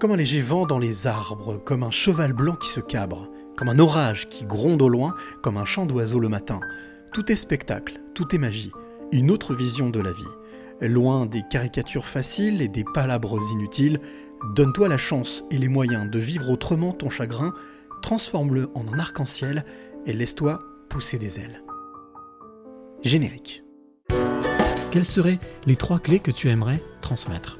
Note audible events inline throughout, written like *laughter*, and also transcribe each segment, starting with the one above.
Comme un léger vent dans les arbres, comme un cheval blanc qui se cabre, comme un orage qui gronde au loin, comme un chant d'oiseau le matin. Tout est spectacle, tout est magie, une autre vision de la vie. Loin des caricatures faciles et des palabres inutiles, donne-toi la chance et les moyens de vivre autrement ton chagrin, transforme-le en un arc-en-ciel et laisse-toi pousser des ailes. Générique. Quelles seraient les trois clés que tu aimerais transmettre?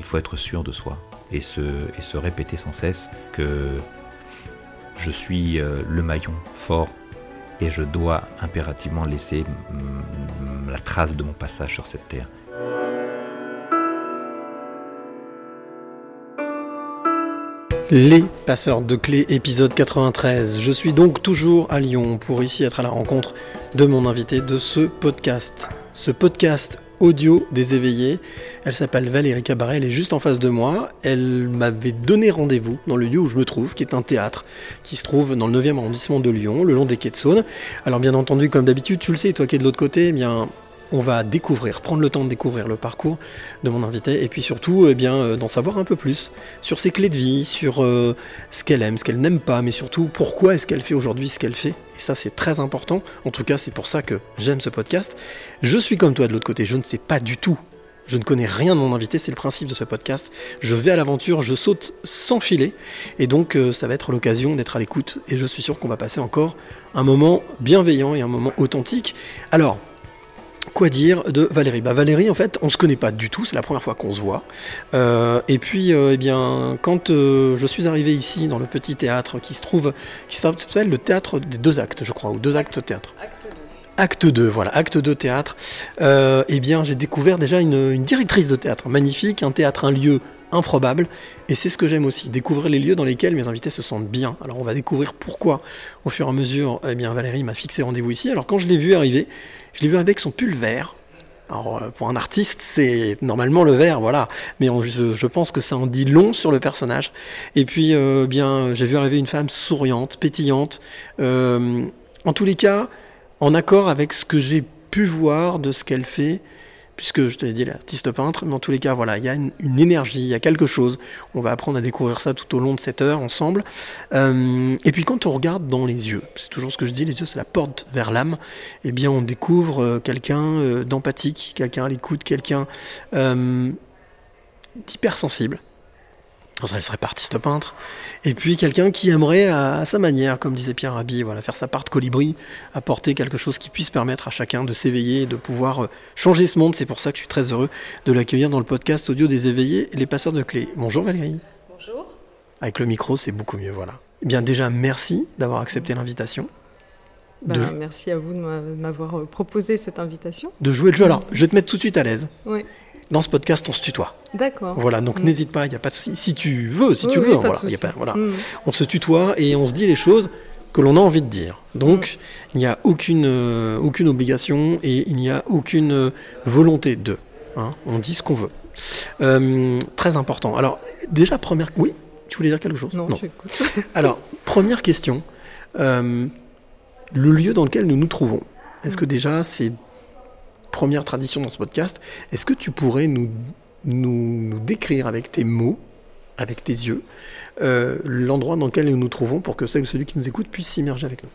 Il faut être sûr de soi et se, répéter sans cesse que je suis euh, le maillon fort et je dois impérativement laisser la trace de mon passage sur cette terre. Les passeurs de clés, épisode 93. Je suis donc toujours à Lyon pour ici être à la rencontre de mon invité de ce podcast. Ce podcast audio des éveillés. Elle s'appelle Valérie Cabaret, elle est juste en face de moi. Elle m'avait donné rendez-vous dans le lieu où je me trouve, qui est un théâtre qui se trouve dans le 9e arrondissement de Lyon, le long des quais de Saône. Alors bien entendu, comme d'habitude, tu le sais, toi qui es de l'autre côté, eh bien on va découvrir, prendre le temps de découvrir le parcours de mon invité et puis surtout eh bien euh, d'en savoir un peu plus sur ses clés de vie, sur euh, ce qu'elle aime, ce qu'elle n'aime pas, mais surtout pourquoi est-ce qu'elle fait aujourd'hui ce qu'elle fait. Et ça c'est très important. En tout cas, c'est pour ça que j'aime ce podcast. Je suis comme toi de l'autre côté, je ne sais pas du tout. Je ne connais rien de mon invité, c'est le principe de ce podcast. Je vais à l'aventure, je saute sans filet, et donc euh, ça va être l'occasion d'être à l'écoute, et je suis sûr qu'on va passer encore un moment bienveillant et un moment authentique. Alors, Quoi dire de Valérie Bah Valérie, en fait, on se connaît pas du tout, c'est la première fois qu'on se voit. Euh, et puis, euh, eh bien, quand euh, je suis arrivé ici dans le petit théâtre qui se trouve, qui s'appelle le théâtre des deux actes, je crois, ou deux actes théâtre. Acte 2, voilà, acte 2 théâtre. Eh bien, j'ai découvert déjà une, une directrice de théâtre magnifique, un théâtre, un lieu improbable. Et c'est ce que j'aime aussi, découvrir les lieux dans lesquels mes invités se sentent bien. Alors, on va découvrir pourquoi, au fur et à mesure, eh bien, Valérie m'a fixé rendez-vous ici. Alors, quand je l'ai vu arriver, je l'ai vu avec son pull vert. Alors, euh, pour un artiste, c'est normalement le vert, voilà. Mais je pense que ça en dit long sur le personnage. Et puis, euh, bien, j'ai vu arriver une femme souriante, pétillante. Euh, en tous les cas, en accord avec ce que j'ai pu voir de ce qu'elle fait, puisque je te l'ai dit, elle est artiste peintre, mais en tous les cas, voilà, il y a une, énergie, il y a quelque chose. On va apprendre à découvrir ça tout au long de cette heure ensemble. Euh, et puis quand on regarde dans les yeux, c'est toujours ce que je dis, les yeux c'est la porte vers l'âme, eh bien on découvre euh, quelqu'un euh, d'empathique, quelqu'un à l'écoute, quelqu'un d'hypersensible. Alors, ça, elle serait artiste peintre. Et puis quelqu'un qui aimerait à, à sa manière, comme disait Pierre Rabhi, voilà, faire sa part de colibri, apporter quelque chose qui puisse permettre à chacun de s'éveiller et de pouvoir euh, changer ce monde. C'est pour ça que je suis très heureux de l'accueillir dans le podcast audio des éveillés, les passeurs de clés. Bonjour Valérie. Bonjour. Avec le micro, c'est beaucoup mieux, voilà. Eh bien déjà, merci d'avoir accepté l'invitation. Bah, Merci à vous de m'a- m'avoir euh, proposé cette invitation. De jouer le jeu. Alors, je vais te mettre tout de suite à l'aise. Oui. Dans ce podcast, on se tutoie. D'accord. Voilà, donc Mm. n'hésite pas, il n'y a pas de souci. Si tu veux, si Oui, tu veux, voilà, y a pas, voilà. Mm. on se tutoie et on se dit les choses que l'on a envie de dire. Donc, il n'y a aucune, euh, aucune obligation et il n'y a aucune euh, volonté de. hein. on dit ce qu'on veut. Euh, très important. Alors, déjà, première. Oui, tu voulais dire quelque chose? Non, j'écoute. *laughs* Alors, première question. Le lieu dans lequel nous nous trouvons, est-ce que déjà, c'est première tradition dans ce podcast, est-ce que tu pourrais nous, nous, nous décrire avec tes mots, avec tes yeux, euh, l'endroit dans lequel nous nous trouvons pour que celle ou celui qui nous écoute puisse s'immerger avec nous?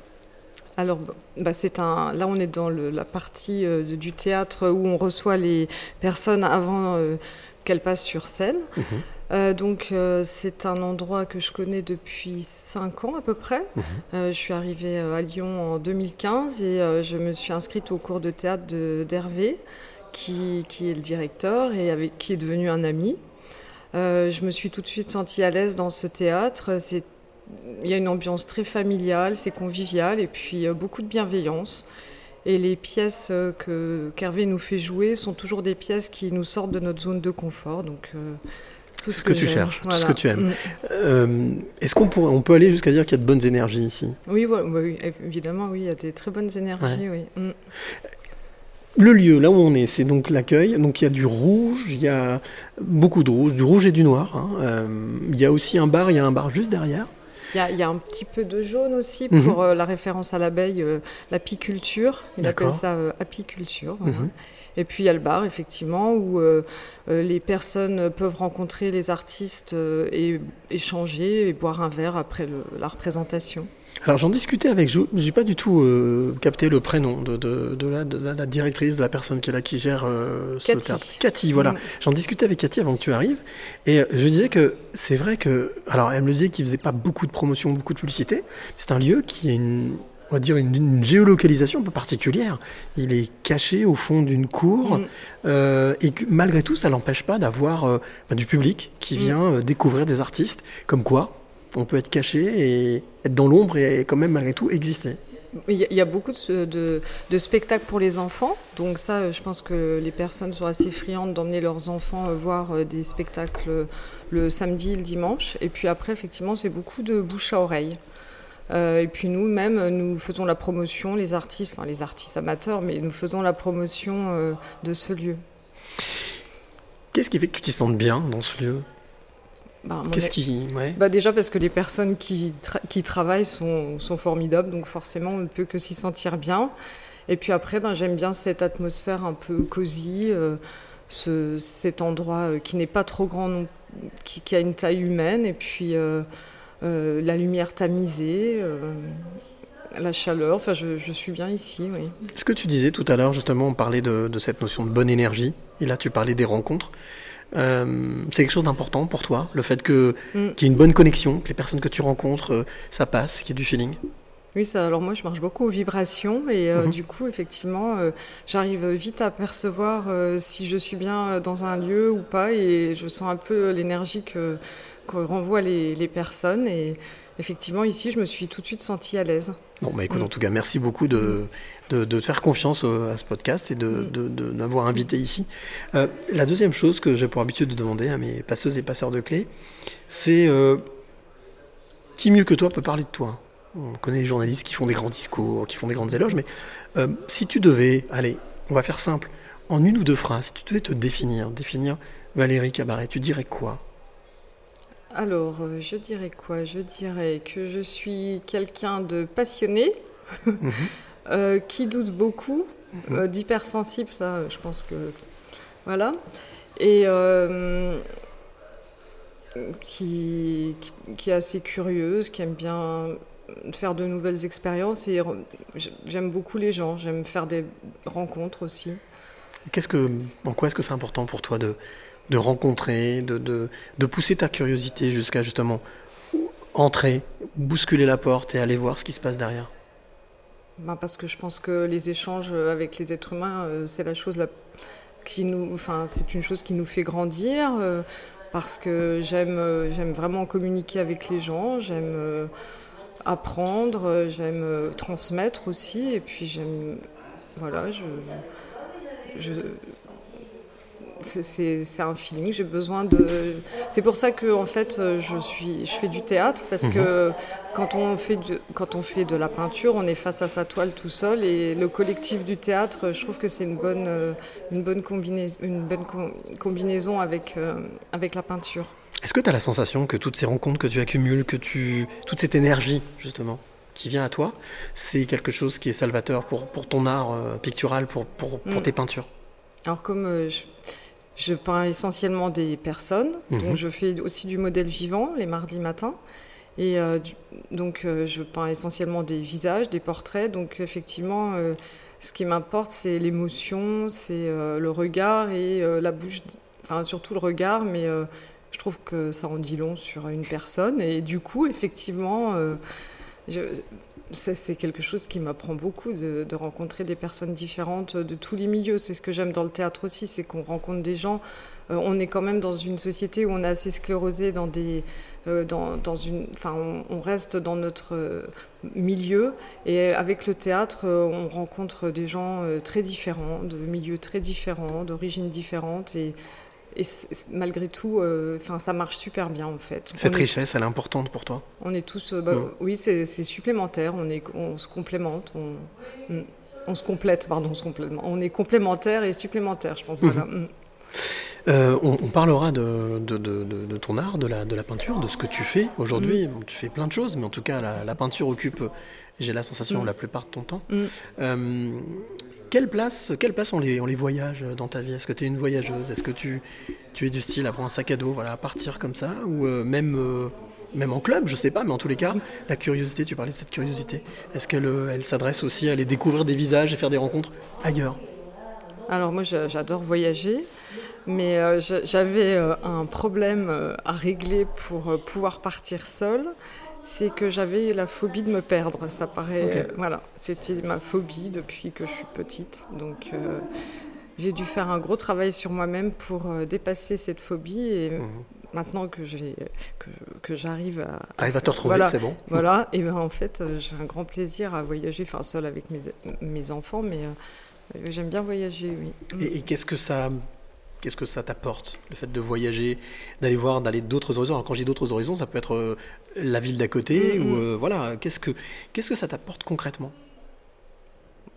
Alors, bah, c'est un. Là, on est dans le- la partie euh, du théâtre où on reçoit les personnes avant euh, qu'elles passent sur scène. Mhm. Euh, donc, euh, c'est un endroit que je connais depuis 5 ans à peu près. Mhm. Euh, je suis arrivée à Lyon en 2015 et je me suis inscrite au cours de théâtre d'Hervé, qui, qui est le directeur et avec, qui est devenu un ami. Je me suis tout de suite sentie à l'aise dans ce théâtre. Il y a une ambiance très familiale, c'est convivial et puis beaucoup de bienveillance. Et les pièces que qu'Hervé nous fait jouer sont toujours des pièces qui nous sortent de notre zone de confort. Donc tout Ce ce que tu cherches, tout ce que tu aimes. Mm. Euh, Est-ce qu'on on peut aller jusqu'à dire qu'il y a de bonnes énergies ici? Oui, voilà, bah oui, évidemment, oui, il y a des très bonnes énergies, oui. Mm. Le lieu, là où on est, c'est donc l'accueil. Donc il y a du rouge, il y a beaucoup de rouge, du rouge et du noir. hein. Euh, il y a aussi un bar, il y a un bar juste derrière. Il y, a, il y a un petit peu de jaune aussi Mhm. pour euh, la référence à l'abeille, l'apiculture. Il appelle ça apiculture. voilà. Et puis il y a le bar, effectivement, où euh, euh, les personnes peuvent rencontrer les artistes euh, et échanger et boire un verre après le- la représentation. Alors j'en discutais avec, je j'ai pas du tout euh, capté le prénom de, de, de la, de la- la directrice, de la personne qui est là, qui gère euh, ce Cathy. théâtre. Cathy, voilà. Mm. J'en discutais avec Cathy avant que tu arrives, et je disais que c'est vrai que, alors elle me disait qu'il faisait pas beaucoup de promotion, beaucoup de publicité. C'est un lieu qui a une, on va dire une, une géolocalisation un peu particulière. Il est caché au fond d'une cour, Mm. euh, et que malgré tout, ça l'empêche pas d'avoir euh, bah, du public qui Mm. vient euh, découvrir des artistes. Comme quoi, on peut être caché et être dans l'ombre et quand même malgré tout exister. Il y, a- beaucoup de, de- de spectacles pour les enfants, donc ça, je pense que les personnes sont assez friandes d'emmener leurs enfants voir des spectacles le samedi le dimanche. Et puis après, effectivement, c'est beaucoup de bouche à oreille. Euh, et puis nous-mêmes, nous faisons la promotion, les artistes, enfin les artistes amateurs, mais nous faisons la promotion euh, de ce lieu. Qu'est-ce qui fait que tu t'y sentes bien dans ce lieu? Bah, Qu'est-ce avis- qui. Ouais. Bah déjà parce que les personnes qui, tra- qui travaillent sont, sont formidables, donc forcément on ne peut que s'y sentir bien. Et puis après, ben, j'aime bien cette atmosphère un peu cosy, euh, ce, cet endroit qui n'est pas trop grand, qui, qui a une taille humaine, et puis euh, la lumière tamisée, euh, la chaleur, enfin je, je suis bien ici, oui. Ce que tu disais tout à l'heure, justement, on parlait de, de cette notion de bonne énergie, et là tu parlais des rencontres. Euh, c'est quelque chose d'important pour toi, le fait que Mm. qu'il y ait une bonne connexion, que les personnes que tu rencontres, ça passe, qu'il y ait du feeling. Oui, ça, alors moi je marche beaucoup aux vibrations et euh, Mhm. du coup effectivement euh, j'arrive vite à percevoir euh, si je suis bien dans un lieu ou pas et je sens un peu l'énergie que, que renvoient les, les personnes et effectivement ici je me suis tout de suite sentie à l'aise. Bon, bah écoute, Mm. en tout cas, merci beaucoup de, de, de te faire confiance au- à ce podcast et de, Mm. de, de m'avoir invité ici. Euh, la deuxième chose que j'ai pour habitude de demander à mes passeuses et passeurs de clés, c'est euh, qui mieux que toi peut parler de toi? On connaît les journalistes qui font des grands discours, qui font des grandes éloges, mais euh, si tu devais, allez, on va faire simple, en une ou deux phrases, si tu devais te définir, définir Valérie Cabaret, tu dirais quoi? Alors euh, je dirais quoi? Je dirais que je suis quelqu'un de passionné, *laughs* Mhm. euh, qui doute beaucoup, Mhm. euh, d'hypersensible, ça je pense que... Voilà. Et euh, qui, qui, qui est assez curieuse, qui aime bien faire de nouvelles expériences et j'aime beaucoup les gens, j'aime faire des rencontres aussi. Qu'est-ce que, en quoi est-ce que c'est important pour toi de, de rencontrer, de, pousser ta curiosité jusqu'à justement entrer, bousculer la porte et aller voir ce qui se passe derrière Ben, parce que je pense que les échanges avec les êtres humains, euh, c'est la chose la, qui nous, enfin, c'est une chose qui nous fait grandir. euh, parce que j'aime, euh, j'aime vraiment communiquer avec les gens, j'aime apprendre, j'aime transmettre aussi, et puis j'aime, voilà, je, c'est, un feeling. J'ai besoin de. C'est pour ça que en fait, euh, je suis, je fais du théâtre parce que quand on fait de, quand on fait de la peinture, on est face à sa toile tout seul et le collectif du théâtre, je trouve que c'est une bonne, euh, une bonne combinaison, une bonne com- combinaison avec euh, avec la peinture. Est-ce que tu as la sensation que toutes ces rencontres que tu accumules, que tu, toute cette énergie justement qui vient à toi, c'est quelque chose qui est salvateur pour, pour ton art euh, pictural, pour, pour, pour Mm. tes peintures? Alors comme euh, je, je peins essentiellement des personnes, Mhm. donc je fais aussi du modèle vivant les mardis matins. Et euh, du- donc euh, je peins essentiellement des visages, des portraits. Donc effectivement, euh, ce qui m'importe, c'est l'émotion, c'est le regard et la bouche, enfin surtout le regard, mais je trouve que ça en dit long sur une personne. Et du coup, effectivement, je- c'est quelque chose qui m'apprend beaucoup de, rencontrer des personnes différentes de tous les milieux. C'est ce que j'aime dans le théâtre aussi, c'est qu'on rencontre des gens. Euh, on est quand même dans une société où on est assez sclérosé dans des, euh, dans, une, enfin, on, on reste dans notre euh, milieu. Et avec le théâtre, on rencontre des gens très différents, de milieux très différents, d'origines différentes. Et, et malgré tout, euh, ça marche super bien en fait. Cette On est- richesse, elle est importante pour toi? On est tous, euh, bah, oui, c'est supplémentaire. On est, on se complémente, on, on se complète, pardon, on se complète. On est complémentaire et supplémentaire, je pense. Mhm. Voilà. Euh, on, on parlera de, de- de- de- de ton art, de la, de la peinture, de ce que tu fais aujourd'hui. Bon, Tu fais plein de choses, mais en tout cas, la, la peinture occupe, j'ai la sensation, Mm. la plupart de ton temps. Euh, quelle place, quelle place ont, les, ont les voyages dans ta vie? Est-ce que tu es une voyageuse? Est-ce que tu, tu es du style à prendre un sac à dos, voilà, à partir comme ça? Ou euh, même, euh, même en club, je sais pas, mais en tous les cas, la curiosité, tu parlais de cette curiosité. Est-ce qu'elle euh, elle s'adresse aussi à aller découvrir des visages et faire des rencontres ailleurs? Alors moi, j'a- j'adore voyager, mais euh, j'a- j'avais euh, un problème euh, à régler pour euh, pouvoir partir seule. C'est que j'avais la phobie de me perdre. Ça paraît, euh, voilà, c'était ma phobie depuis que je suis petite. Donc euh, j'ai dû faire un gros travail sur moi-même pour euh, dépasser cette phobie. Et Mhm. maintenant que j'ai que, que j'arrive à, T'arrives à te retrouver, Voilà. c'est bon voilà, et ben en fait, j'ai un grand plaisir à voyager, enfin seul avec mes, mes enfants, mais euh, j'aime bien voyager, oui. Et, et qu'est-ce que ça, qu'est-ce que ça t'apporte, le fait de voyager, d'aller voir, d'aller d'autres horizons? Alors quand je dis d'autres horizons, ça peut être euh, la ville d'à côté Mhm. ou euh, voilà. Qu'est-ce que, qu'est-ce que ça t'apporte concrètement?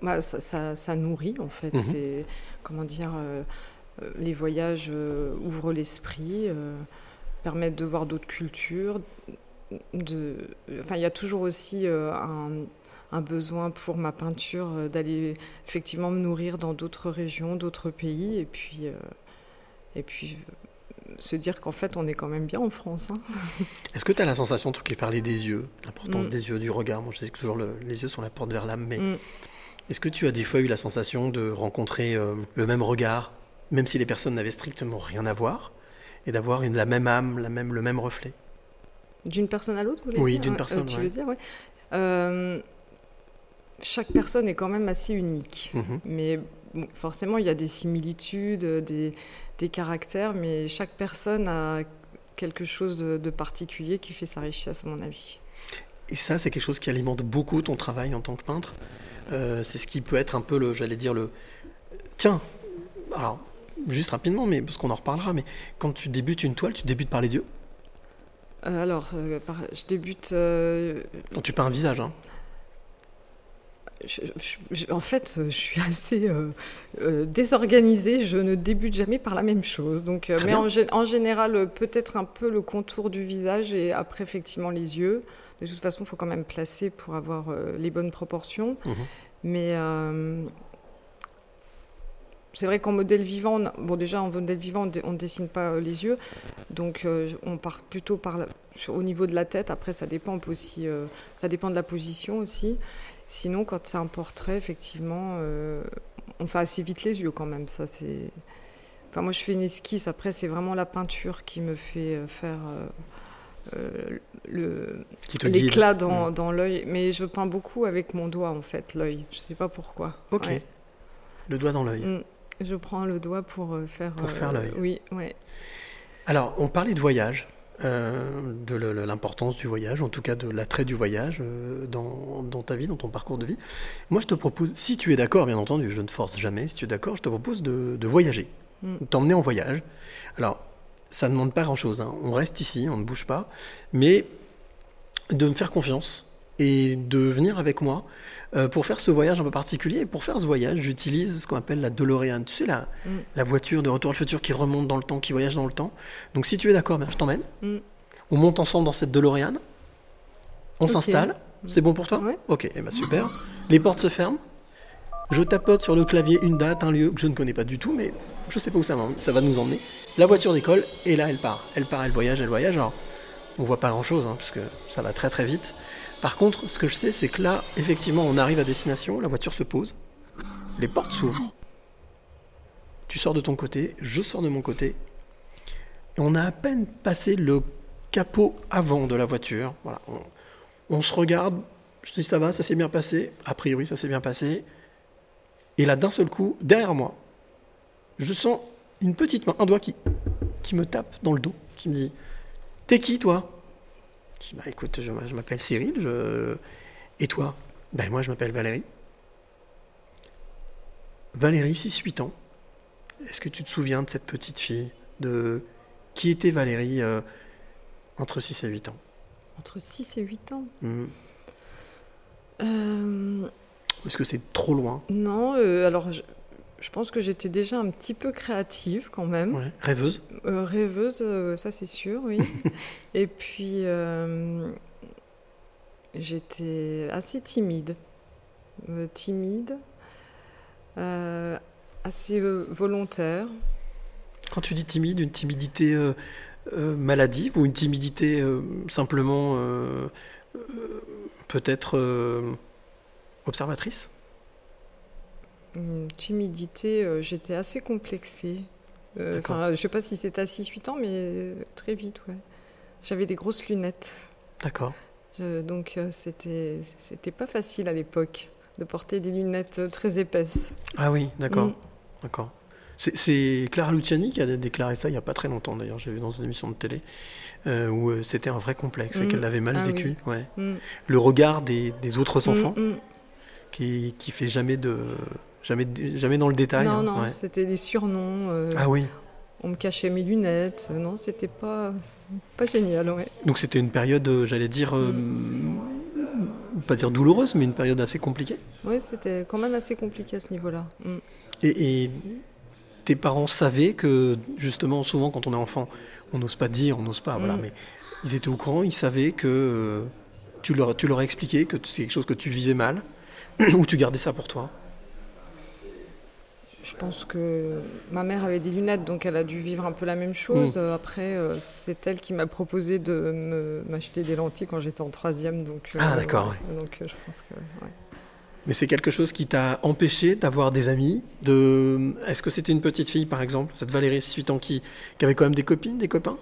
Bah, ça, ça- ça nourrit en fait. Mhm. C'est comment dire, euh, les voyages ouvrent l'esprit, permettent de voir d'autres cultures. De, enfin, il y a toujours aussi un, un besoin pour ma peinture d'aller effectivement me nourrir dans d'autres régions, d'autres pays, et puis euh, et puis euh, se dire qu'en fait on est quand même bien en France. hein. *laughs* Est-ce que tu as la sensation, tu qui parlais des yeux, l'importance Mm. des yeux, du regard? Moi, je sais que toujours le- les yeux sont la porte vers l'âme, mais Mm. est-ce que tu as des fois eu la sensation de rencontrer euh, le même regard, même si les personnes n'avaient strictement rien à voir, et d'avoir la même âme, la même, le même reflet? D'une personne à l'autre, Oui, d'une Euh, personne, tu ouais. veux dire, ouais. Euh, chaque personne est quand même assez unique. Mhm. Mais bon, forcément, il y a des similitudes, des, des caractères, mais chaque personne a quelque chose de, de particulier qui fait sa richesse, à mon avis. Et ça, c'est quelque chose qui alimente beaucoup ton travail en tant que peintre. Euh, c'est ce qui peut être un peu le, j'allais dire le. Tiens, alors juste rapidement, mais parce qu'on en reparlera, mais quand tu débutes une toile, tu débutes par les yeux? Euh, alors, euh, par- je débute. Quand tu peins un visage, hein. Je- je- je- en fait, euh, je suis assez euh, euh, désorganisée. Je ne débute jamais par la même chose. Donc, euh, mais en, gé- en général, peut-être un peu le contour du visage et après, effectivement, les yeux. De toute façon, il faut quand même placer pour avoir les bonnes proportions. Mhm. Mais c'est vrai qu'en modèle vivant, on bon déjà en modèle vivant, on ne dessine pas les yeux, donc euh, on part plutôt par la- au niveau de la tête. Après, ça dépend aussi, euh, ça dépend de la position aussi. Sinon, quand c'est un portrait, effectivement, euh, on fait assez vite les yeux quand même. Ça c'est. Enfin, moi, je fais une esquisse. Après, c'est vraiment la peinture qui me fait euh, faire. euh, le, l'éclat dans, Mm. dans l'œil. Mais je peins beaucoup avec mon doigt, en fait, l'œil. Je sais pas pourquoi. Ok. Ouais. Le doigt dans l'œil. Mm. Je prends le doigt pour faire. Pour faire l'œil. Oui, ouais. Alors, on parlait de voyage, euh, de l'importance du voyage, en tout cas de l'attrait du voyage euh, dans, dans ta vie, dans ton parcours de vie. Moi, je te propose, si tu es d'accord, bien entendu, je ne force jamais, si tu es d'accord, je te propose de, de voyager, Mm. de t'emmener en voyage. Alors, ça ne demande pas grand-chose, hein. on reste ici, on ne bouge pas, mais de me faire confiance et de venir avec moi euh, pour faire ce voyage un peu particulier. Et pour faire ce voyage, j'utilise ce qu'on appelle la DeLorean. Tu sais, la, Mm. la voiture de Retour à le futur qui remonte dans le temps, qui voyage dans le temps. Donc si tu es d'accord, bien, je t'emmène. Mm. On monte ensemble dans cette DeLorean. On s'installe. C'est bon pour toi? Ouais. Ok, eh ben super. Les portes se ferment. Je tapote sur le clavier une date, un lieu que je ne connais pas du tout, mais je sais pas où ça, va nous emmener. La voiture décolle et là elle part. Elle part, elle voyage, elle voyage. Alors on voit pas grand chose parce que ça va très très vite. Par contre, ce que je sais, c'est que là, effectivement, on arrive à destination, la voiture se pose, les portes s'ouvrent. Tu sors de ton côté, je sors de mon côté. Et on a à peine passé le capot avant de la voiture. Voilà, on, se regarde, je dis ça va, ça s'est bien passé. A priori, ça s'est bien passé. Et là, d'un seul coup, derrière moi, je sens une petite main, un doigt qui, qui me tape dans le dos, qui me dit T'es qui, toi? Je dis Bah écoute, je, je m'appelle Cyril, je... et toi? Ben moi, je m'appelle Valérie. Valérie, 6-8 ans. Est-ce que tu te souviens de cette petite fille? De qui était Valérie euh, entre 6 et 8 ans? Entre 6 et 8 ans Mhm. Euh, Est-ce que c'est trop loin? Non, euh, alors je, je pense que j'étais déjà un petit peu créative quand même. Ouais. Rêveuse Euh, rêveuse, euh, ça c'est sûr, oui. *laughs* et puis, euh, j'étais assez timide. Timide, assez volontaire. Quand tu dis timide, une timidité maladive ou une timidité simplement peut-être observatrice? Une timidité, euh, j'étais assez complexée. Euh. Enfin, je sais pas si c'était à 6-8 ans, mais euh, très vite, ouais. J'avais des grosses lunettes. D'accord. Donc, c'était c'était pas facile à l'époque de porter des lunettes très épaisses. Ah oui, d'accord. Mm. D'accord. C'est- Clara Luciani qui a déclaré ça il n'y a pas très longtemps d'ailleurs, j'ai vu dans une émission de télé, euh, où c'était un vrai complexe et Mm. qu'elle l'avait mal Ah oui. vécu. Ouais. Mm. Le regard des, des autres enfants. Qui, qui fait jamais de jamais, jamais dans le détail. Non, hein, non, ouais. c'était les surnoms. euh, Ah oui, On me cachait mes lunettes. Euh, Non, c'était pas, pas génial, ouais. donc c'était une période, euh, j'allais dire, euh, pas dire douloureuse, mais une période assez compliquée. Oui, c'était quand même assez compliqué à ce niveau-là. Mm. Et, et tes parents savaient que, justement, souvent quand on est enfant, on n'ose pas dire, on n'ose pas, voilà, Mm. mais ils étaient au courant, ils savaient que euh, tu, leur, tu leur as expliqué que c'est quelque chose que tu vivais mal, *clears throat* ou tu gardais ça pour toi? Je pense que ma mère avait des lunettes, donc elle a dû vivre un peu la même chose. Mm. Euh, Après, euh, c'est elle qui m'a proposé de me- m'acheter des lentilles quand j'étais en troisième. Donc, euh, Ah, d'accord, Donc je pense que. ouais. Mais c'est quelque chose qui t'a empêché d'avoir des amis de... Est-ce que c'était une petite fille, par exemple, cette Valérie, 18 ans, qui, qui avait quand même des copines, des copains?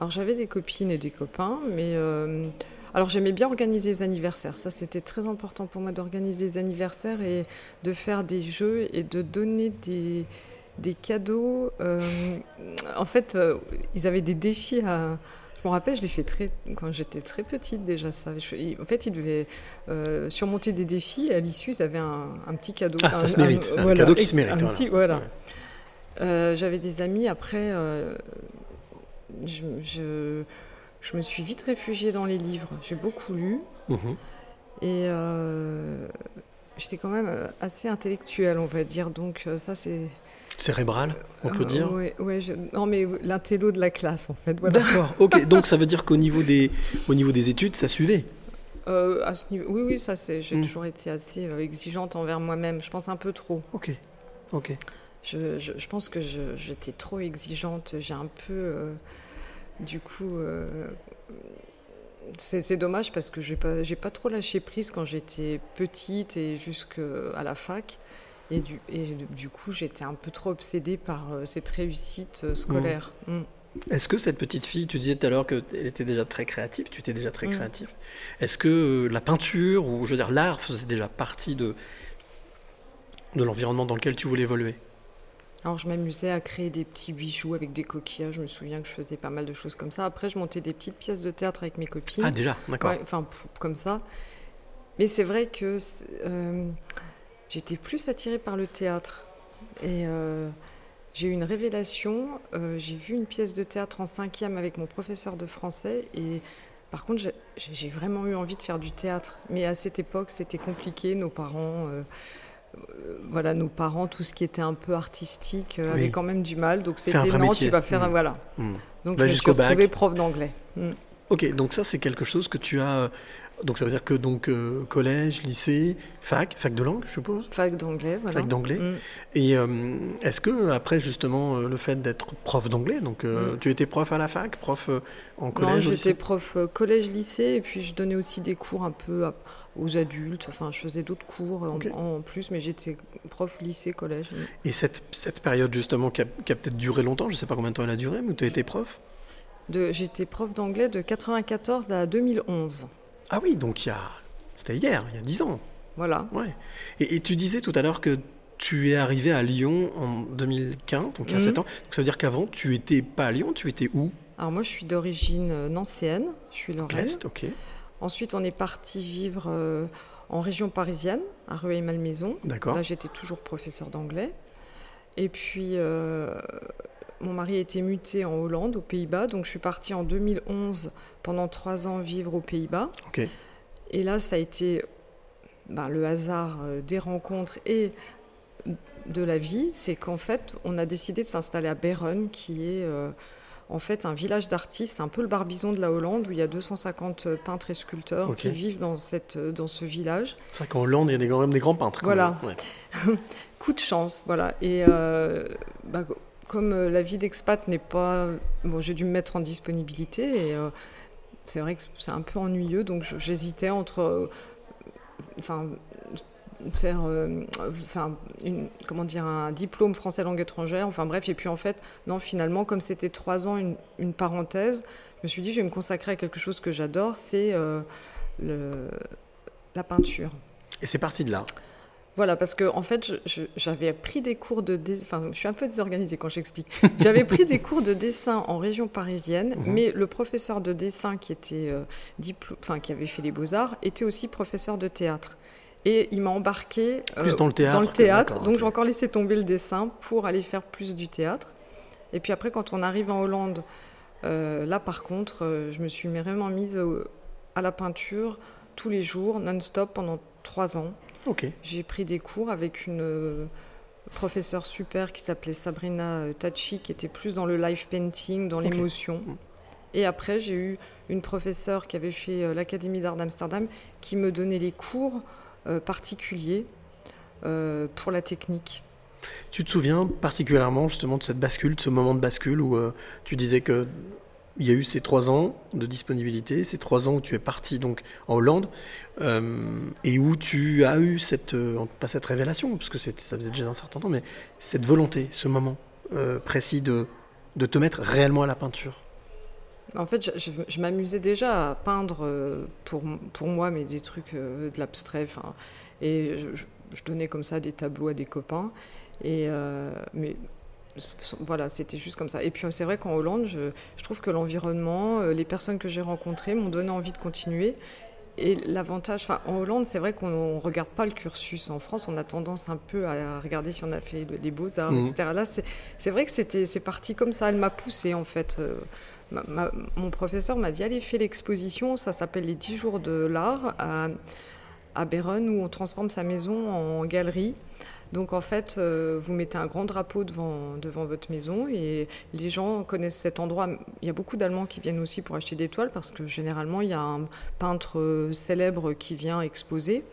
Alors j'avais des copines et des copains, mais euh, alors j'aimais bien organiser les anniversaires. Ça c'était très important pour moi d'organiser les anniversaires et de faire des jeux et de donner des, des cadeaux. Euh, en fait, euh, ils avaient des défis à. Je me rappelle, je l'ai fait très, quand j'étais très petite déjà ça. Je- en fait, ils devaient euh, surmonter des défis et à l'issue, ils avaient un, un petit cadeau. Ah, ça Un- se mérite. Un voilà, cadeau qui se mérite, voilà. voilà. Ouais. J'avais des amis après. Je, je- je me suis vite réfugiée dans les livres. J'ai beaucoup lu Mhm. et euh, j'étais quand même euh, assez intellectuelle, on va dire. Donc euh, ça, c'est. Cérébral, on peut Euh, dire ouais, ouais, je- Non, mais l'intello de la classe, en fait. Voilà. D'accord, ok. Donc ça veut dire qu'au niveau, des, au niveau des études, ça suivait Euh, à ce niveau- Oui, oui, ça, c'est. J'ai Mm. toujours été assez exigeante envers moi-même. Je pense un peu trop. Ok, ok. Je, je- je pense que j'étais trop exigeante. J'ai un peu. euh, du coup. euh, c'est dommage parce que j'ai pas, pas trop lâché prise quand j'étais petite et jusqu'à la fac. Et du, et du coup, j'étais un peu trop obsédée par euh, cette réussite scolaire. Mm. Est-ce que cette petite fille, tu disais tout à l'heure qu'elle était déjà très créative, tu étais déjà très Mm. créatif. Est-ce que la peinture, ou je veux dire l'art, faisait déjà partie de, de l'environnement dans lequel tu voulais évoluer? Alors, je m'amusais à créer des petits bijoux avec des coquillages. Je me souviens que je faisais pas mal de choses comme ça. Après, je montais des petites pièces de théâtre avec mes copines. Ah déjà, d'accord. Enfin, comme ça. Mais c'est vrai que euh, j'étais plus attirée par le théâtre. Et euh, j'ai eu une révélation. euh, j'ai vu une pièce de théâtre en cinquième avec mon professeur de français. Et par contre, j'ai vraiment eu envie de faire du théâtre. Mais à cette époque, c'était compliqué. Nos parents. Euh, euh, voilà, nos parents, tout ce qui était un peu artistique, euh, Oui. avait quand même du mal. Donc c'était non, métier. tu vas faire un. Mm. Voilà. Hmm. Donc Va je me suis retrouvée prof d'anglais. Mm. Ok, donc ça c'est quelque chose que tu as. Donc ça veut dire que donc euh, collège, lycée, fac, fac de langue, je suppose. Fac d'anglais, voilà. Fac d'anglais. Mm. Et euh, est-ce que après justement euh, le fait d'être prof d'anglais, donc euh, Mm. tu étais prof à la fac, prof en Non, collège, au j'étais lycée? prof euh, collège-lycée et puis je donnais aussi des cours un peu à- aux adultes. Enfin, je faisais d'autres cours en, plus, mais j'étais prof lycée, collège. Et cette, cette période justement qui a, qui a peut-être duré longtemps, je ne sais pas combien de temps elle a duré, mais tu été prof? J'étais prof d'anglais de 94 à 2011. Ah oui, donc il y a, c'était hier, il y a 10 ans. Voilà. Ouais. Et, et tu disais tout à l'heure que tu es arrivé à Lyon en 2015, donc il y a Mhm. 7 ans. Donc ça veut dire qu'avant, tu étais pas à Lyon, tu étais où? Alors moi, je suis d'origine euh, nancéenne. Je suis lorraine. L'Est, ok. Ensuite, on est parti vivre euh, en région parisienne, à Rueil-Malmaison. D'accord. Là, j'étais toujours professeur d'anglais. Et puis, euh, mon mari a été muté en Hollande, aux Pays-Bas. Donc je suis partie en 2011 pendant trois ans vivre aux Pays-Bas. Et là, ça a été ben, le hasard euh, des rencontres et de la vie. C'est qu'en fait, on a décidé de s'installer à Beren, qui est euh, en fait un village d'artistes, un peu le Barbizon de la Hollande, où il y a 250 peintres et sculpteurs qui vivent dans, cette, dans ce village. C'est vrai qu'en Hollande, il y a des, quand même des grands peintres. Voilà. Ouais. *laughs* Coup de chance, voilà. Et euh, bah, comme euh, la vie d'expat n'est pas... Bon, j'ai dû me mettre en disponibilité et euh, c'est vrai que c'est un peu ennuyeux, donc j'hésitais entre... euh, Enfin, faire euh, enfin comment dire un diplôme français langue étrangère enfin bref et puis en fait non finalement comme c'était trois ans une, parenthèse je me suis dit je vais me consacrer à quelque chose que j'adore c'est euh, la peinture Et c'est parti de là. Voilà, parce que en fait, j'avais pris des cours de dé- enfin, je suis un peu désorganisée quand j'explique. *laughs* J'avais pris des cours de dessin en région parisienne, Mhm. mais le professeur de dessin qui était euh, enfin qui avait fait les beaux arts était aussi professeur de théâtre. Et il m'a embarqué euh, Plus dans le théâtre Dans le théâtre, donc j'ai encore laissé tomber le dessin pour aller faire plus du théâtre. Et puis après, quand on arrive en Hollande, euh, là par contre, je me suis vraiment mise à la peinture tous les jours, non-stop, pendant trois ans. J'ai pris des cours avec une euh, professeure super qui s'appelait Sabrina euh, Tachi, qui était plus dans le live painting, dans l'émotion. Et après, j'ai eu une professeure qui avait fait euh, l'Académie d'art d'Amsterdam, qui me donnait les cours euh, particuliers euh, pour la technique. Tu te souviens particulièrement justement de cette bascule, de ce moment de bascule où euh, tu disais que il y a eu ces trois ans de disponibilité, ces trois ans où tu es parti donc en Hollande euh, et où tu as eu cette euh, pas cette révélation parce que ça faisait déjà un certain temps, mais cette volonté, ce moment euh, précis de de te mettre réellement à la peinture. En fait, je, m'amusais déjà à peindre pour, pour moi, mais des trucs de l'abstrait. Et je, je- donnais comme ça des tableaux à des copains. Et, mais voilà, c'était juste comme ça. Et puis c'est vrai qu'en Hollande, je, je trouve que l'environnement, euh, les personnes que j'ai rencontrées m'ont donné envie de continuer. Et l'avantage, enfin, en Hollande, c'est vrai qu'on ne regarde pas le cursus. En France, on a tendance un peu à regarder si on a fait les beaux-arts, Mhm. etc. Là, c'est vrai que c'était c'est parti comme ça. Elle m'a poussée, en fait. Euh, ma- ma- mon professeur m'a dit allez, fais l'exposition. Ça s'appelle les 10 jours de l'art à, à où on transforme sa maison en galerie. Donc en fait, euh, vous mettez un grand drapeau devant, devant votre maison et les gens connaissent cet endroit. Il y a beaucoup d'Allemands qui viennent aussi pour acheter des toiles parce que généralement, il y a un peintre euh, célèbre qui vient exposer.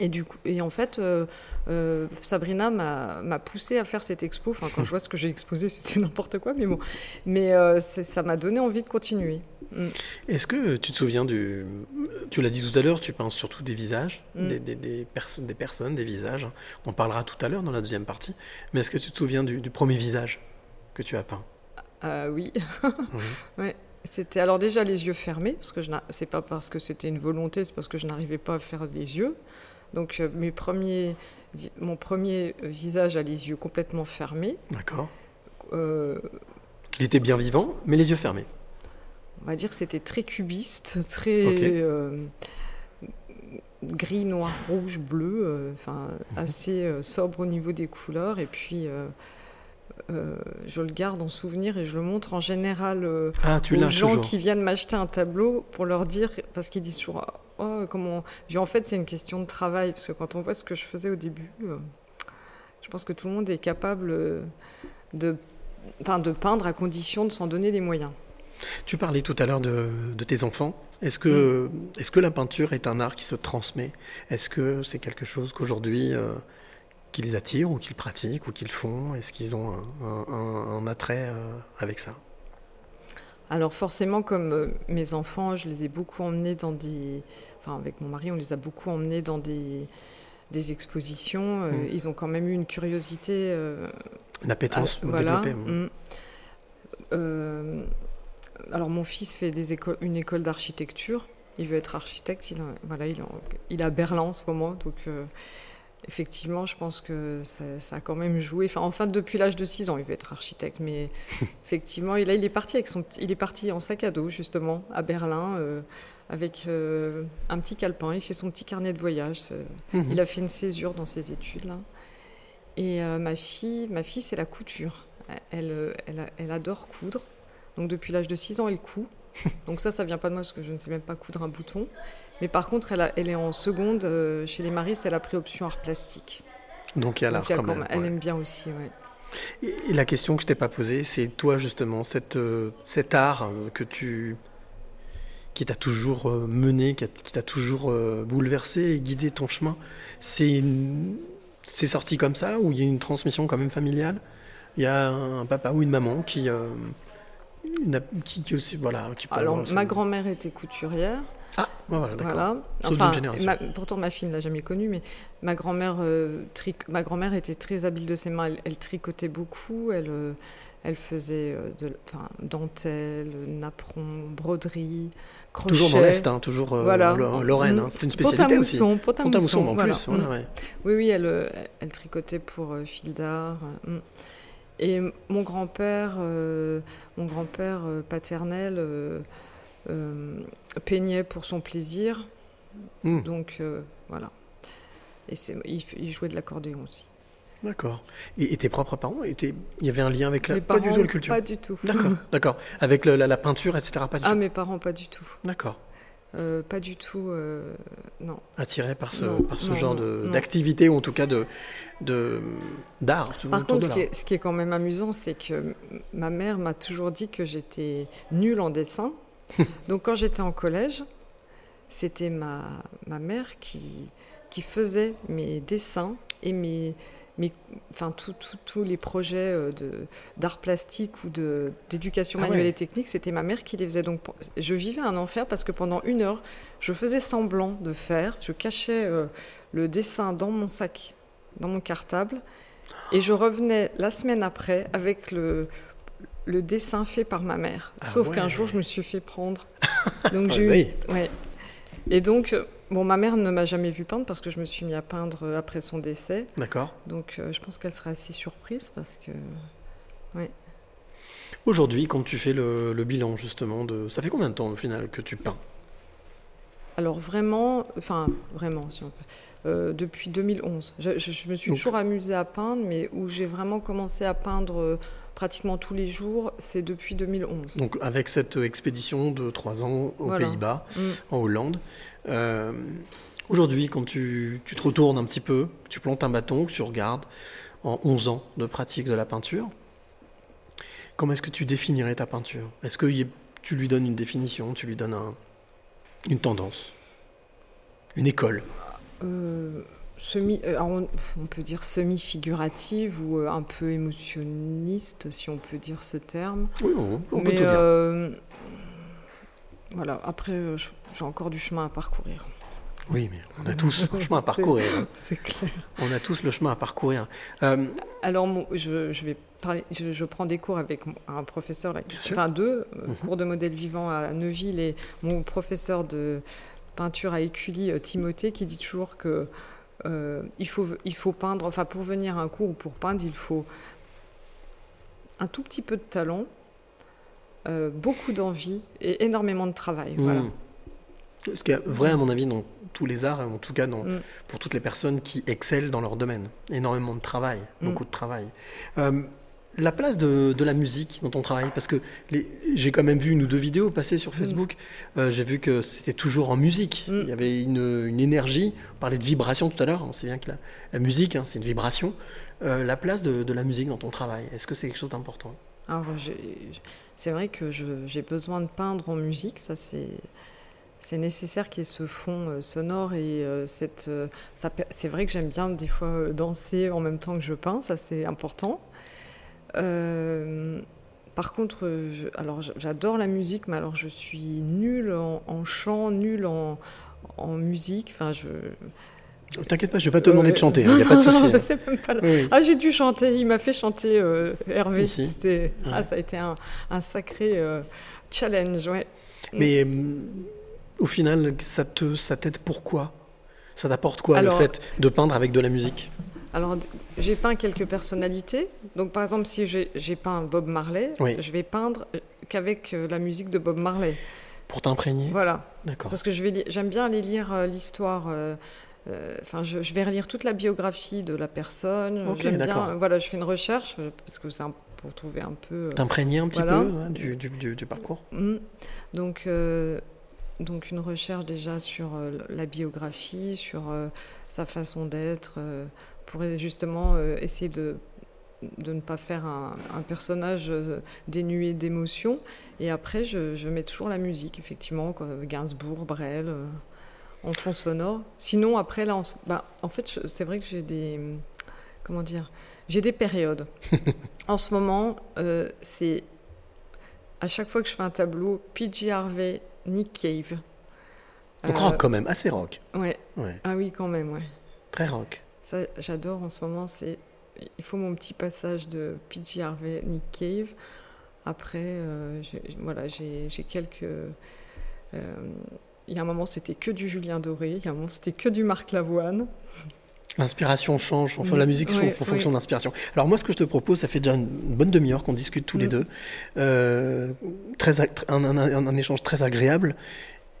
Et, du coup, et en fait, euh, euh, Sabrina m'a poussé à faire cette expo. Enfin, quand je vois ce que j'ai exposé, c'était n'importe quoi, mais bon. Mais euh, ça m'a donné envie de continuer. Mm. Est-ce que tu te souviens du. Tu l'as dit tout à l'heure, tu peins surtout des visages, Mm. des, des- des perso- des personnes, des visages. On en parlera tout à l'heure dans la deuxième partie. Mais est-ce que tu te souviens du, du premier visage que tu as peint? Ah oui. Oui. *laughs* ouais. C'était alors déjà les yeux fermés, parce que je c'est pas parce que c'était une volonté, c'est parce que je n'arrivais pas à faire les yeux. Donc euh, mes premiers, vi- mon premier visage a les yeux complètement fermés. D'accord. Euh, Qu'il était bien vivant, mais les yeux fermés. on va dire que c'était très cubiste, très euh, gris, noir, rouge, bleu, euh, enfin assez euh, sobre au niveau des couleurs. Et puis euh, je le garde en souvenir et je le montre en général euh, Ah, aux gens toujours. qui viennent m'acheter un tableau pour leur dire, parce qu'ils disent toujours, oh, comment. En fait, c'est une question de travail, parce que quand on voit ce que je faisais au début, euh, je pense que tout le monde est capable euh, de, enfin, de peindre à condition de s'en donner les moyens. Tu parlais tout à l'heure de, de tes enfants. Est-ce que, Mm. est-ce que la peinture est un art qui se transmet? Est-ce que c'est quelque chose qu'aujourd'hui euh, qui les attire ou qu'ils pratiquent ou qu'ils font? Est-ce qu'ils ont un, un- un- un attrait euh, avec ça? Alors forcément, comme euh, mes enfants, je les ai beaucoup emmenés dans des... Enfin, avec mon mari, on les a beaucoup emmenés dans des, des expositions. Euh, Mm. Ils ont quand même eu une curiosité... euh, Une appétence Ah, voilà. développée mm. Euh, alors mon fils fait des écoles, une école d'architecture. Il veut être architecte. Il, a- voilà, il, est en- il est à Berlin en ce moment. Donc euh, effectivement, je pense que ça, ça a quand même joué. Enfin, enfin depuis l'âge de 6 ans, il veut être architecte. Mais *laughs* effectivement, et là, il est parti avec son, il est parti en sac à dos justement à Berlin. euh, avec euh, un petit calepin, il fait son petit carnet de voyage. C'est- Mhm. Il a fait une césure dans ses études là. Et euh, ma fille, ma fille, c'est la couture. elle, euh, elle adore coudre. Donc depuis l'âge de 6 ans, elle coud. *laughs* Donc ça, ça vient pas de moi parce que je ne sais même pas coudre un bouton. Mais par contre, elle, a- elle est en seconde euh, chez les maristes, elle a pris option art plastique. Donc il y a l'art quand quand même. même- elle ouais. aime bien aussi, ouais. Et, la question que je t'ai pas posée, c'est toi justement, cette, euh, cet art euh, que tu qui t'a toujours mené, qui t'a toujours euh, bouleversé et guidé ton chemin, c'est une- sorti comme ça ou il y a une transmission quand même familiale? Il y a un papa ou une maman qui euh, qui, qui aussi voilà qui peut Alors, avoir ma grand-mère était couturière. ah voilà d'accord Voilà. Enfin, ma- pourtant ma fille ne l'a jamais connue, mais ma grand-mère, euh, ma grand-mère était très habile de ses mains. Elle, elle tricotait beaucoup. Elle, euh, elle faisait euh, de, enfin, dentelle, napperon, broderie, crochet. toujours dans l'est hein, toujours euh, Voilà. Lo- Lorraine hein, c'est une spécialité aussi Pont-à-Mousson, en plus voilà, Mm. ouais. Oui, oui, elle, elle tricotait pour fil d'art. mm. Et mon grand-père, euh, mon grand-père euh, paternel euh, peignait pour son plaisir. Mm. Donc voilà. Et c'est, il, il jouait de l'accordéon aussi. D'accord. Et, et tes propres parents étaient... Il y avait un lien avec la... Mes pas du tout la culture Pas du tout. D'accord, d'accord. Avec le- la, la peinture, etc. Pas du Ah, tout. mes parents, pas du tout. D'accord. Euh, pas du tout. euh, non. Attiré par ce, Non, par ce non, genre d'activité, ou en tout cas de de- d'art. Par contre, ce qui, est, ce qui est quand même amusant, c'est que ma mère m'a toujours dit que j'étais nulle en dessin. *laughs* Donc quand j'étais en collège, c'était ma, ma mère qui, qui faisait mes dessins et mes, mes, enfin, tous les projets euh, d'art plastique ou d'éducation Ah manuelle ouais. et technique, c'était ma mère qui les faisait. Donc je vivais un enfer parce que pendant une heure, je faisais semblant de faire, je cachais euh, le dessin dans mon sac, dans mon cartable, et je revenais la semaine après avec le, le dessin fait par ma mère. Ah Sauf ouais. qu'un jour, je me suis fait prendre. *laughs* Donc Ah j'ai eu- oui. ouais. Et donc, bon, ma mère ne m'a jamais vu peindre parce que je me suis mis à peindre euh, après son décès. D'accord. Donc euh, je pense qu'elle sera assez surprise parce que Aujourd'hui, quand tu fais le, le bilan, justement, de... ça fait combien de temps au final que tu peins? Alors vraiment, enfin vraiment, si on peut, euh, depuis 2011. Je, je- je me suis Donc- toujours amusée à peindre, mais où j'ai vraiment commencé à peindre pratiquement tous les jours, c'est depuis 2011. Donc, avec cette expédition de trois ans aux Voilà. Pays-Bas, Mm. en Hollande, euh, aujourd'hui, quand tu, tu te retournes un petit peu, que tu plantes un bâton, que tu regardes en 11 ans de pratique de la peinture, comment est-ce que tu définirais ta peinture? Est-ce que tu lui donnes une définition, tu lui donnes un- une tendance, une école? Euh, semi, euh, alors on, on peut dire semi-figurative ou un peu émotionniste, si on peut dire ce terme. Oui, on, on peut Mais, tout dire. euh, voilà, après, euh, j'ai encore du chemin à parcourir. Oui, mais on a tous un chemin à *laughs* parcourir. C'est clair. On a tous le chemin à parcourir. Euh, Alors, je, je vais parler, je, je prends des cours avec un professeur, là, enfin deux, euh, Mhm. cours de modèle vivant à Neuville et mon professeur de peinture à Écully, Timothée, qui dit toujours que euh, il, faut, il faut peindre, enfin pour venir à un cours ou pour peindre, il faut un tout petit peu de talent, euh, beaucoup d'envie et énormément de travail. Voilà. Hmm. Ce qui est vrai, à mon avis, dans tous les arts, en tout cas dans, Mm. pour toutes les personnes qui excellent dans leur domaine. Énormément de travail, Mm. beaucoup de travail. Euh, la place de, de la musique dans ton travail, parce que j'ai quand même vu une ou deux vidéos passer sur Facebook, Euh, j'ai vu que c'était toujours en musique. Il y avait une, une énergie, on parlait de vibration tout à l'heure, on sait bien que la, la musique, hein, c'est une vibration. Euh, la place de, de la musique dans ton travail, est-ce que c'est quelque chose d'important? J'ai- c'est vrai que j'ai besoin de peindre en musique, ça c'est nécessaire qu'il y ait ce fond euh, sonore et euh, cette euh, c'est vrai que j'aime bien des fois danser en même temps que je peins, ça c'est important. Par contre, alors j'adore la musique, mais alors je suis nulle en, en chant, nulle en, en musique. Enfin, je. T'inquiète pas, je vais pas te demander de chanter, il n'y a pas de souci. hein. Pas Oui, ah, j'ai dû chanter. Il m'a fait chanter euh, Hervé. Ouais. ah, ça a été un, un sacré euh, challenge. Ouais. Mais euh, au final, ça te, ça t'aide pourquoi? Ça t'apporte quoi Alors- le fait de peindre avec de la musique? Alors, j'ai peint quelques personnalités. Donc, par exemple, si j'ai, peint Bob Marley, Oui. je vais peindre euh, qu'avec euh, la musique de Bob Marley. Pour t'imprégner? Voilà. D'accord. Parce que j'aime bien aller lire euh, l'histoire. Euh, euh, Enfin, je, je vais relire toute la biographie de la personne. J'aime bien. voilà, je fais une recherche euh, parce que c'est pour trouver un peu. euh, T'imprégner un petit Voilà. peu hein, du, du- du- du parcours Mm. Donc, euh, donc une recherche déjà sur euh, la biographie, sur euh, sa façon d'être, euh, pour justement euh, essayer de, de ne pas faire un, un personnage dénué d'émotions. Et après, je, je mets toujours la musique, effectivement, quoi, Gainsbourg, Brel, en fond sonore. Sinon, après, là, en, s- bah, en fait, c'est vrai que j'ai des... Comment dire J'ai des périodes. *laughs* en ce moment, euh, c'est à chaque fois que je fais un tableau, PG Harvey, Nick Cave. Donc Euh, rock quand même, assez rock. Ouais. Ouais, Ah oui, quand même, ouais. très rock. Ça, j'adore en ce moment. C'est, il faut mon petit passage de PG Harvey, Nick Cave. Après, euh, j'ai- voilà, j'ai, j'ai quelques. euh, il y a un moment, c'était que du Julien Doré. Il y a un moment, c'était que du Marc Lavoine. L'inspiration change, enfin Mm, la musique change en fonction ouais. d'inspiration. Alors moi ce que je te propose, ça fait déjà une bonne demi-heure qu'on discute tous les Mm. deux, Euh, très, un échange très agréable.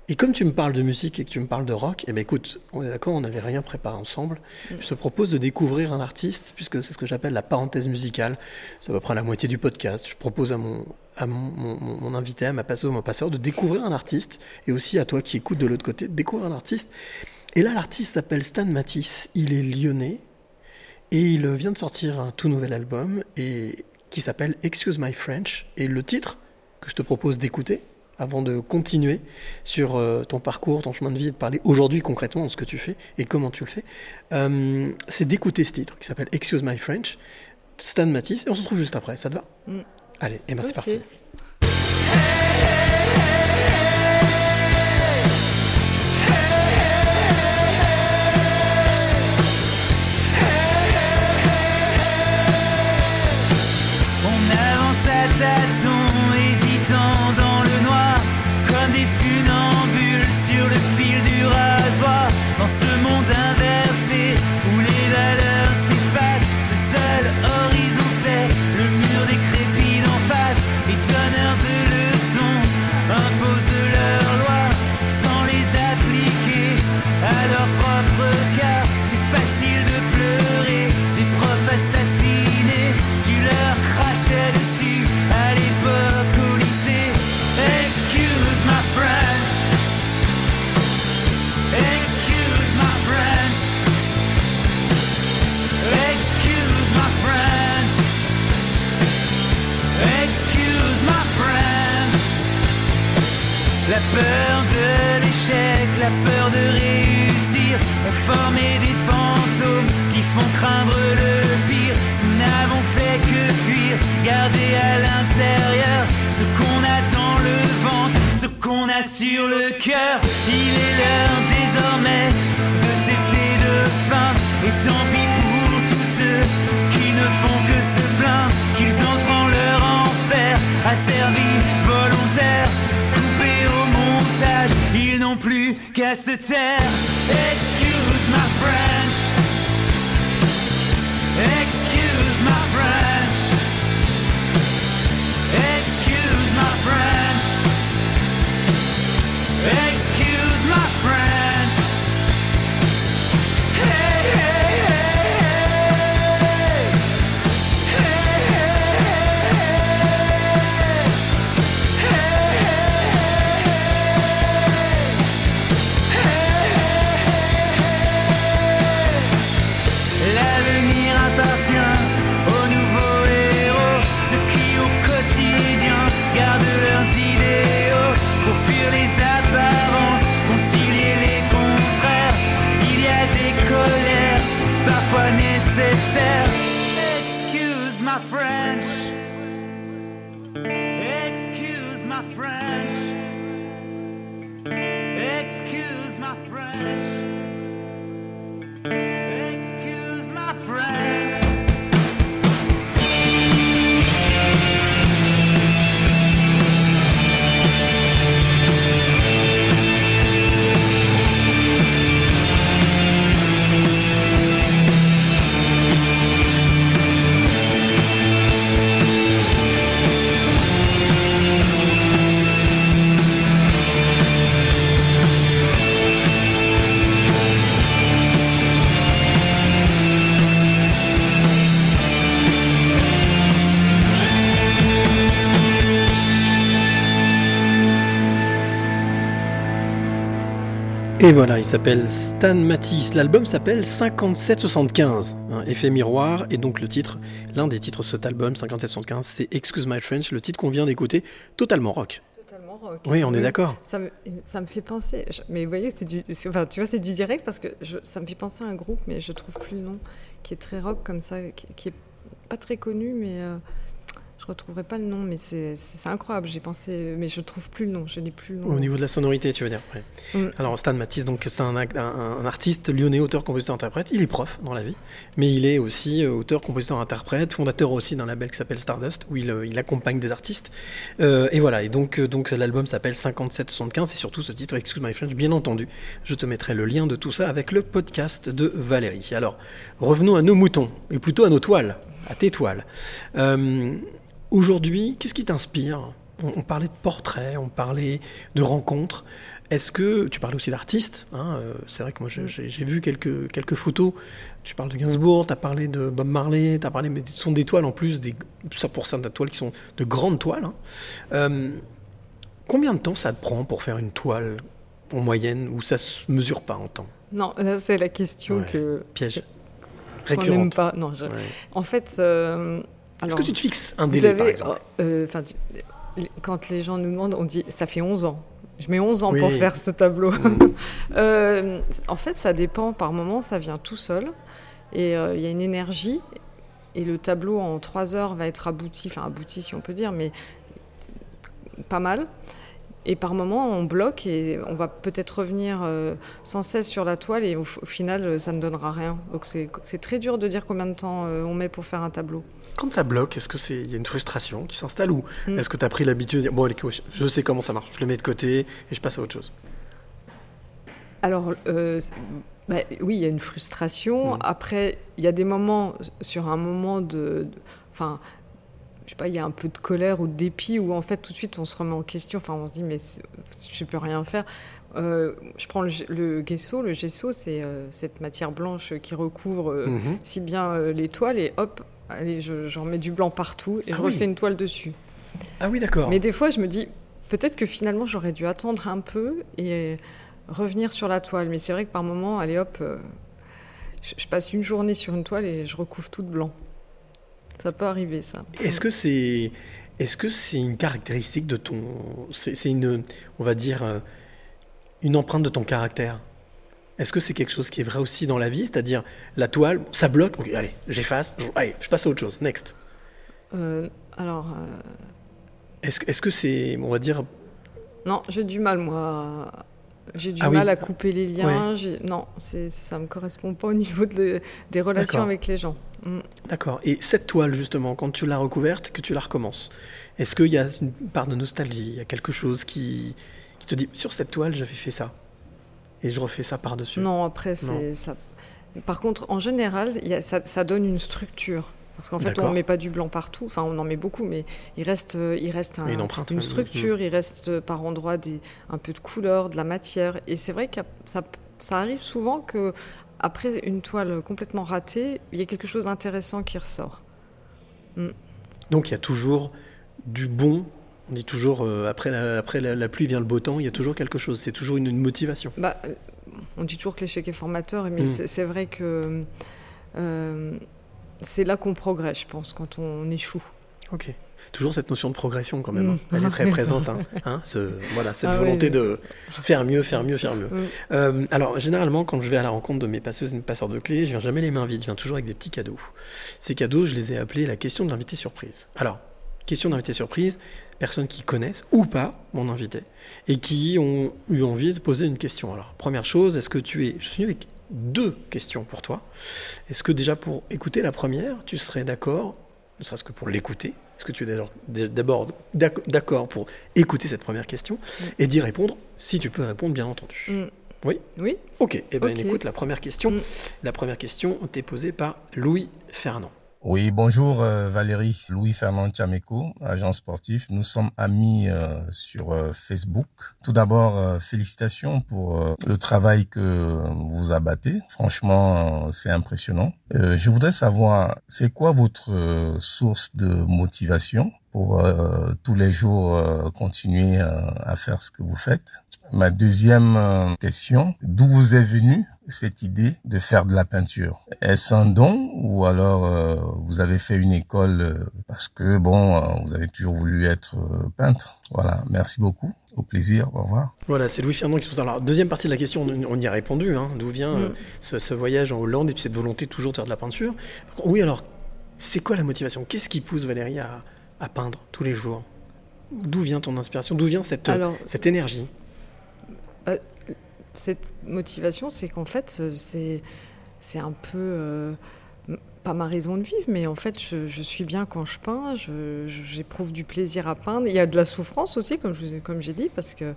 Et comme tu me parles de musique et que tu me parles de rock, eh ben écoute, on est d'accord, on n'avait rien préparé ensemble. Mm. Je te propose de découvrir un artiste, puisque c'est ce que j'appelle la parenthèse musicale. C'est à peu près la moitié du podcast. Je propose à mon, à mon, mon- mon- mon invité, à ma passeuse, mon passeur, de découvrir un artiste, et aussi à toi qui écoutes de l'autre côté, de découvrir un artiste. Et là, l'artiste s'appelle Stan Matisse, il est lyonnais, et il vient de sortir un tout nouvel album, et, qui s'appelle Excuse My French. Et le titre que je te propose d'écouter, avant de continuer sur euh, ton parcours, ton chemin de vie, et de parler aujourd'hui concrètement de ce que tu fais et comment tu le fais, euh, c'est d'écouter ce titre qui s'appelle Excuse My French, Stan Matisse, et on se retrouve juste après, ça te va? Mm. Allez, et ben c'est parti. Sur le cœur. Il est l'heure désormais de cesser de feindre, et tant pis pour tous ceux qui ne font que se plaindre, qu'ils entrent en leur enfer, asservis, volontaires, coupés au montage, ils n'ont plus qu'à se taire. Excuse my French. Et voilà, il s'appelle Stan Matisse. L'album s'appelle 5775, un effet miroir, et donc le titre, l'un des titres de cet album, 5775, c'est Excuse My French, le titre qu'on vient d'écouter, totalement rock. Totalement rock. Oui, on est d'accord. Ça me, ça me fait penser, je- mais vous voyez, c'est du, enfin, tu vois, c'est du direct parce que je, ça me fait penser à un groupe, mais je trouve plus le nom, qui est très rock comme ça, qui, qui est pas très connu, mais euh, je retrouverai pas le nom, mais c'est incroyable. J'ai pensé, mais je trouve plus le nom, je n'ai plus le nom. Au niveau de la sonorité, tu veux dire. ouais. Mm. Alors Stan Matisse, donc c'est un, ac- un- un artiste lyonnais, auteur, compositeur, interprète. Il est prof dans la vie, mais il est aussi euh, auteur, compositeur, interprète, fondateur aussi d'un label qui s'appelle Stardust, où il, euh, il accompagne des artistes. Euh, et voilà. Et donc, donc l'album s'appelle 5775 et surtout ce titre, Excuse My French, bien entendu. Je te mettrai le lien de tout ça avec le podcast de Valérie. Alors revenons à nos moutons et plutôt à nos toiles, à tes toiles. Euh, Aujourd'hui, qu'est-ce qui t'inspire? On, on parlait de portraits, on parlait de rencontres. Est-ce que tu parlais aussi d'artistes hein, euh, C'est vrai que moi j'ai- vu quelques, quelques photos. Tu parles de Gainsbourg, tu as parlé de Bob Marley, tu as parlé, mais ce sont des toiles en plus, des, ça pour certaines toiles qui sont de grandes toiles. hein. Euh, combien de temps ça te prend pour faire une toile en moyenne où ça se mesure pas en temps? Non, là, c'est la question Ouais. que Piège. n'aime Récurrente. pas. Non, je- Ouais. en fait. euh, Est-ce que tu te fixes un Vous délai par exemple? euh, tu- quand les gens nous demandent, on dit ça fait 11 ans. Je mets 11 ans pour faire ce tableau. Mm. *laughs* Euh, en fait, ça dépend. Par moment, ça vient tout seul. Et euh, il y a une énergie. Et le tableau, en 3 heures, va être abouti. Enfin, abouti, si on peut dire, mais pas mal. Et par moment, on bloque et on va peut-être revenir euh, sans cesse sur la toile. Et au, au final, euh, ça ne donnera rien. Donc, c'est très dur de dire combien de temps euh, on met pour faire un tableau. Quand ça bloque, est-ce que c'est il y a une frustration qui s'installe ou Mm. est-ce que tu as pris l'habitude de dire bon allez, je sais comment ça marche, je le mets de côté et je passe à autre chose? Alors, euh, bah, oui, il y a une frustration. Mm. Après, il y a des moments, sur un moment de. Enfin, je sais pas, il y a un peu de colère ou de dépit où en fait tout de suite on se remet en question. Enfin, on se dit, mais je peux rien faire. Euh, je prends le, le gesso. Le gesso, c'est euh, cette matière blanche qui recouvre euh, Mhm. si bien les toiles et hop, allez, je- j'en mets du blanc partout et Ah je oui. refais une toile dessus. Ah oui d'accord. Mais des fois, je me dis, peut-être que finalement, j'aurais dû attendre un peu et revenir sur la toile. Mais c'est vrai que par moment, allez hop, euh, je, je passe une journée sur une toile et je recouvre tout de blanc. Ça peut arriver, ça. Est-ce que c'est est-ce que c'est une caractéristique de ton c'est c'est une on va dire euh, une empreinte de ton caractère? Est-ce que c'est quelque chose qui est vrai aussi dans la vie, c'est-à-dire la toile, ça bloque, allez, j'efface, allez, je passe à autre chose, next. Euh, alors, euh, Est-ce que- est-ce que c'est, on va dire, non, j'ai du mal, moi. J'ai du Ah oui. mal à couper les liens. j'ai- Non, c'est- ça me correspond pas au *laughs* niveau de le- des relations avec les gens. Mm. D'accord. Et cette toile, justement, quand tu l'as recouverte, que tu la recommences, est-ce qu'il y a une part de nostalgie? Il y a quelque chose qui, qui te dit sur cette toile, j'avais fait ça. Et je refais ça par-dessus. Non, après, c'est ça. Par contre, en général, il y a- ça, ça donne une structure. Parce qu'en fait, on ne met pas du blanc partout. Enfin, on en met beaucoup, mais il reste, euh, il reste un- Une empreinte, une ouais. structure, il reste euh, par endroits des, un peu de couleur, de la matière. Et c'est vrai que ça, ça arrive souvent que après une toile complètement ratée, il y a quelque chose d'intéressant qui ressort. Donc il y a toujours du bon. On dit toujours, euh, après, la, après la, la pluie vient le beau temps, il y a toujours quelque chose. C'est toujours une, une motivation. Bah, euh, on dit toujours que l'échec est formateur, mais Mm. c'est vrai que euh, c'est là qu'on progresse, je pense, quand on échoue. Ok. Toujours cette notion de progression quand même. hein. Mm. Elle est très présente. hein. *laughs* Hein, ce- voilà, cette Ah volonté oui. de faire mieux, faire mieux, faire mieux. Mm. Euh, alors, généralement, quand je vais à la rencontre de mes passeuses et mes passeurs de clés, je viens jamais les mains vides, je viens toujours avec des petits cadeaux. Ces cadeaux, je les ai appelés la question de l'invité surprise. Alors, question d'invité surprise, personnes qui connaissent ou pas mon invité et qui ont eu envie de poser une question. Alors, première chose, est-ce que tu es. Je suis avec deux questions pour toi. Est-ce que déjà pour écouter la première, tu serais d'accord, ne serait-ce que pour l'écouter? Est-ce que tu es d'abord- d'abord d'ac- d'accord pour écouter cette première question et d'y répondre si tu peux répondre, bien entendu Mm. Oui? Oui. Ok, eh Ok. écoute, la première question. Mm. La première question t'est posée par Louis Fernand. Oui, bonjour euh, Valérie, Louis Fernand Chameco, agent sportif. Nous sommes amis euh, sur euh, Facebook. Tout d'abord, félicitations pour le travail que vous abattez. Franchement, c'est impressionnant. Je voudrais savoir, c'est quoi votre source de motivation pour tous les jours continuer à faire ce que vous faites? Ma deuxième question, d'où vous est venue cette idée de faire de la peinture Est-ce un don ou alors euh, vous avez fait une école euh, parce que bon, vous avez toujours voulu être peintre? Voilà, merci beaucoup. Au plaisir, au revoir. Voilà, c'est Louis Fernand qui se pose. Alors, deuxième partie de la question, on y a répondu. Hein, d'où vient mm. ce, ce, voyage en Hollande et puis cette volonté toujours de faire de la peinture? Oui, alors, c'est quoi la motivation? Qu'est-ce qui pousse Valérie à, à peindre tous les jours? D'où vient ton inspiration? D'où vient cette, cette énergie? Cette motivation, c'est qu'en fait, c'est, un peu. Euh, pas ma raison de vivre, mais en fait, je, suis bien quand je peins, j'éprouve du plaisir à peindre. Il y a de la souffrance aussi, comme, je, comme j'ai dit, parce que.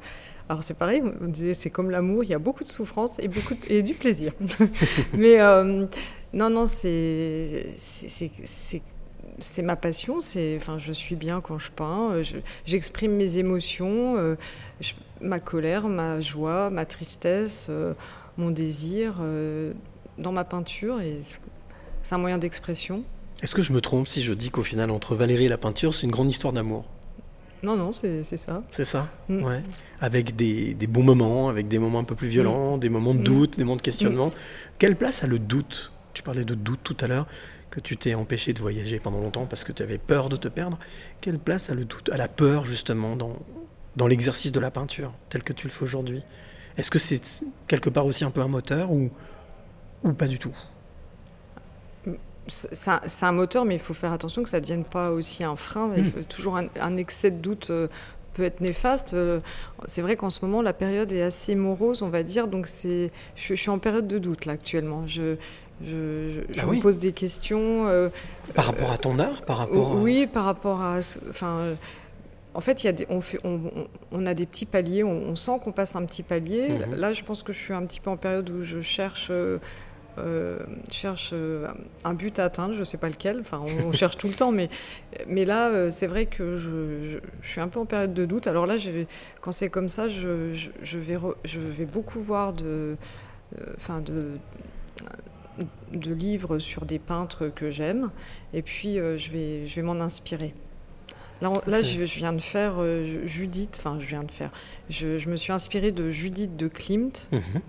Alors c'est pareil, on disait c'est comme l'amour, il y a beaucoup de souffrance et, beaucoup et du plaisir. *laughs* mais euh, non, non, c'est, c'est, ma passion. C'est, enfin, je suis bien quand je peins. Euh, j'exprime mes émotions, euh, ma colère, ma joie, ma tristesse, euh, mon désir dans ma peinture. Et c'est un moyen d'expression. Est-ce que je me trompe si je dis qu'au final, entre Valérie et la peinture, c'est une grande histoire d'amour? Non, non, c'est ça. C'est ça? Mm. Ouais. Avec des, bons moments, avec des moments un peu plus violents, mm. des moments de mm. doute, des moments de questionnement. Quelle place a le doute? Tu parlais de doute tout à l'heure que tu t'es empêché de voyager pendant longtemps parce que tu avais peur de te perdre. Quelle place a le doute, à la peur justement dans, dans l'exercice de la peinture tel que tu le fais aujourd'hui? Est-ce que c'est quelque part aussi un peu un moteur ou, ou pas du tout? C'est un, moteur, mais il faut faire attention que ça ne devienne pas aussi un frein. Il hmm. toujours un, excès de doute euh, peut être néfaste. Euh, c'est vrai qu'en ce moment, la période est assez morose, on va dire. Donc, je, je, suis en période de doute là actuellement. Je, je, ah me pose des questions. Euh, par rapport à ton art par rapport Oui, par rapport à. Enfin, en fait, y a des, on, fait, on, on, a des petits paliers, on, sent qu'on passe un petit palier. Mhm. Là, je pense que je suis un petit peu en période où je cherche. Euh, euh, cherche un but à atteindre, je ne sais pas lequel, enfin on, cherche tout le temps, mais, mais là c'est vrai que je, je, suis un peu en période de doute. Alors là, quand c'est comme ça, je, je, vais, je vais beaucoup voir de, enfin de, de livres sur des peintres que j'aime, et puis euh, je vais, je vais m'en inspirer. Là, là je, viens de faire euh, Judith, enfin je viens de faire, je, je, me suis inspirée de Judith de Klimt, mhm.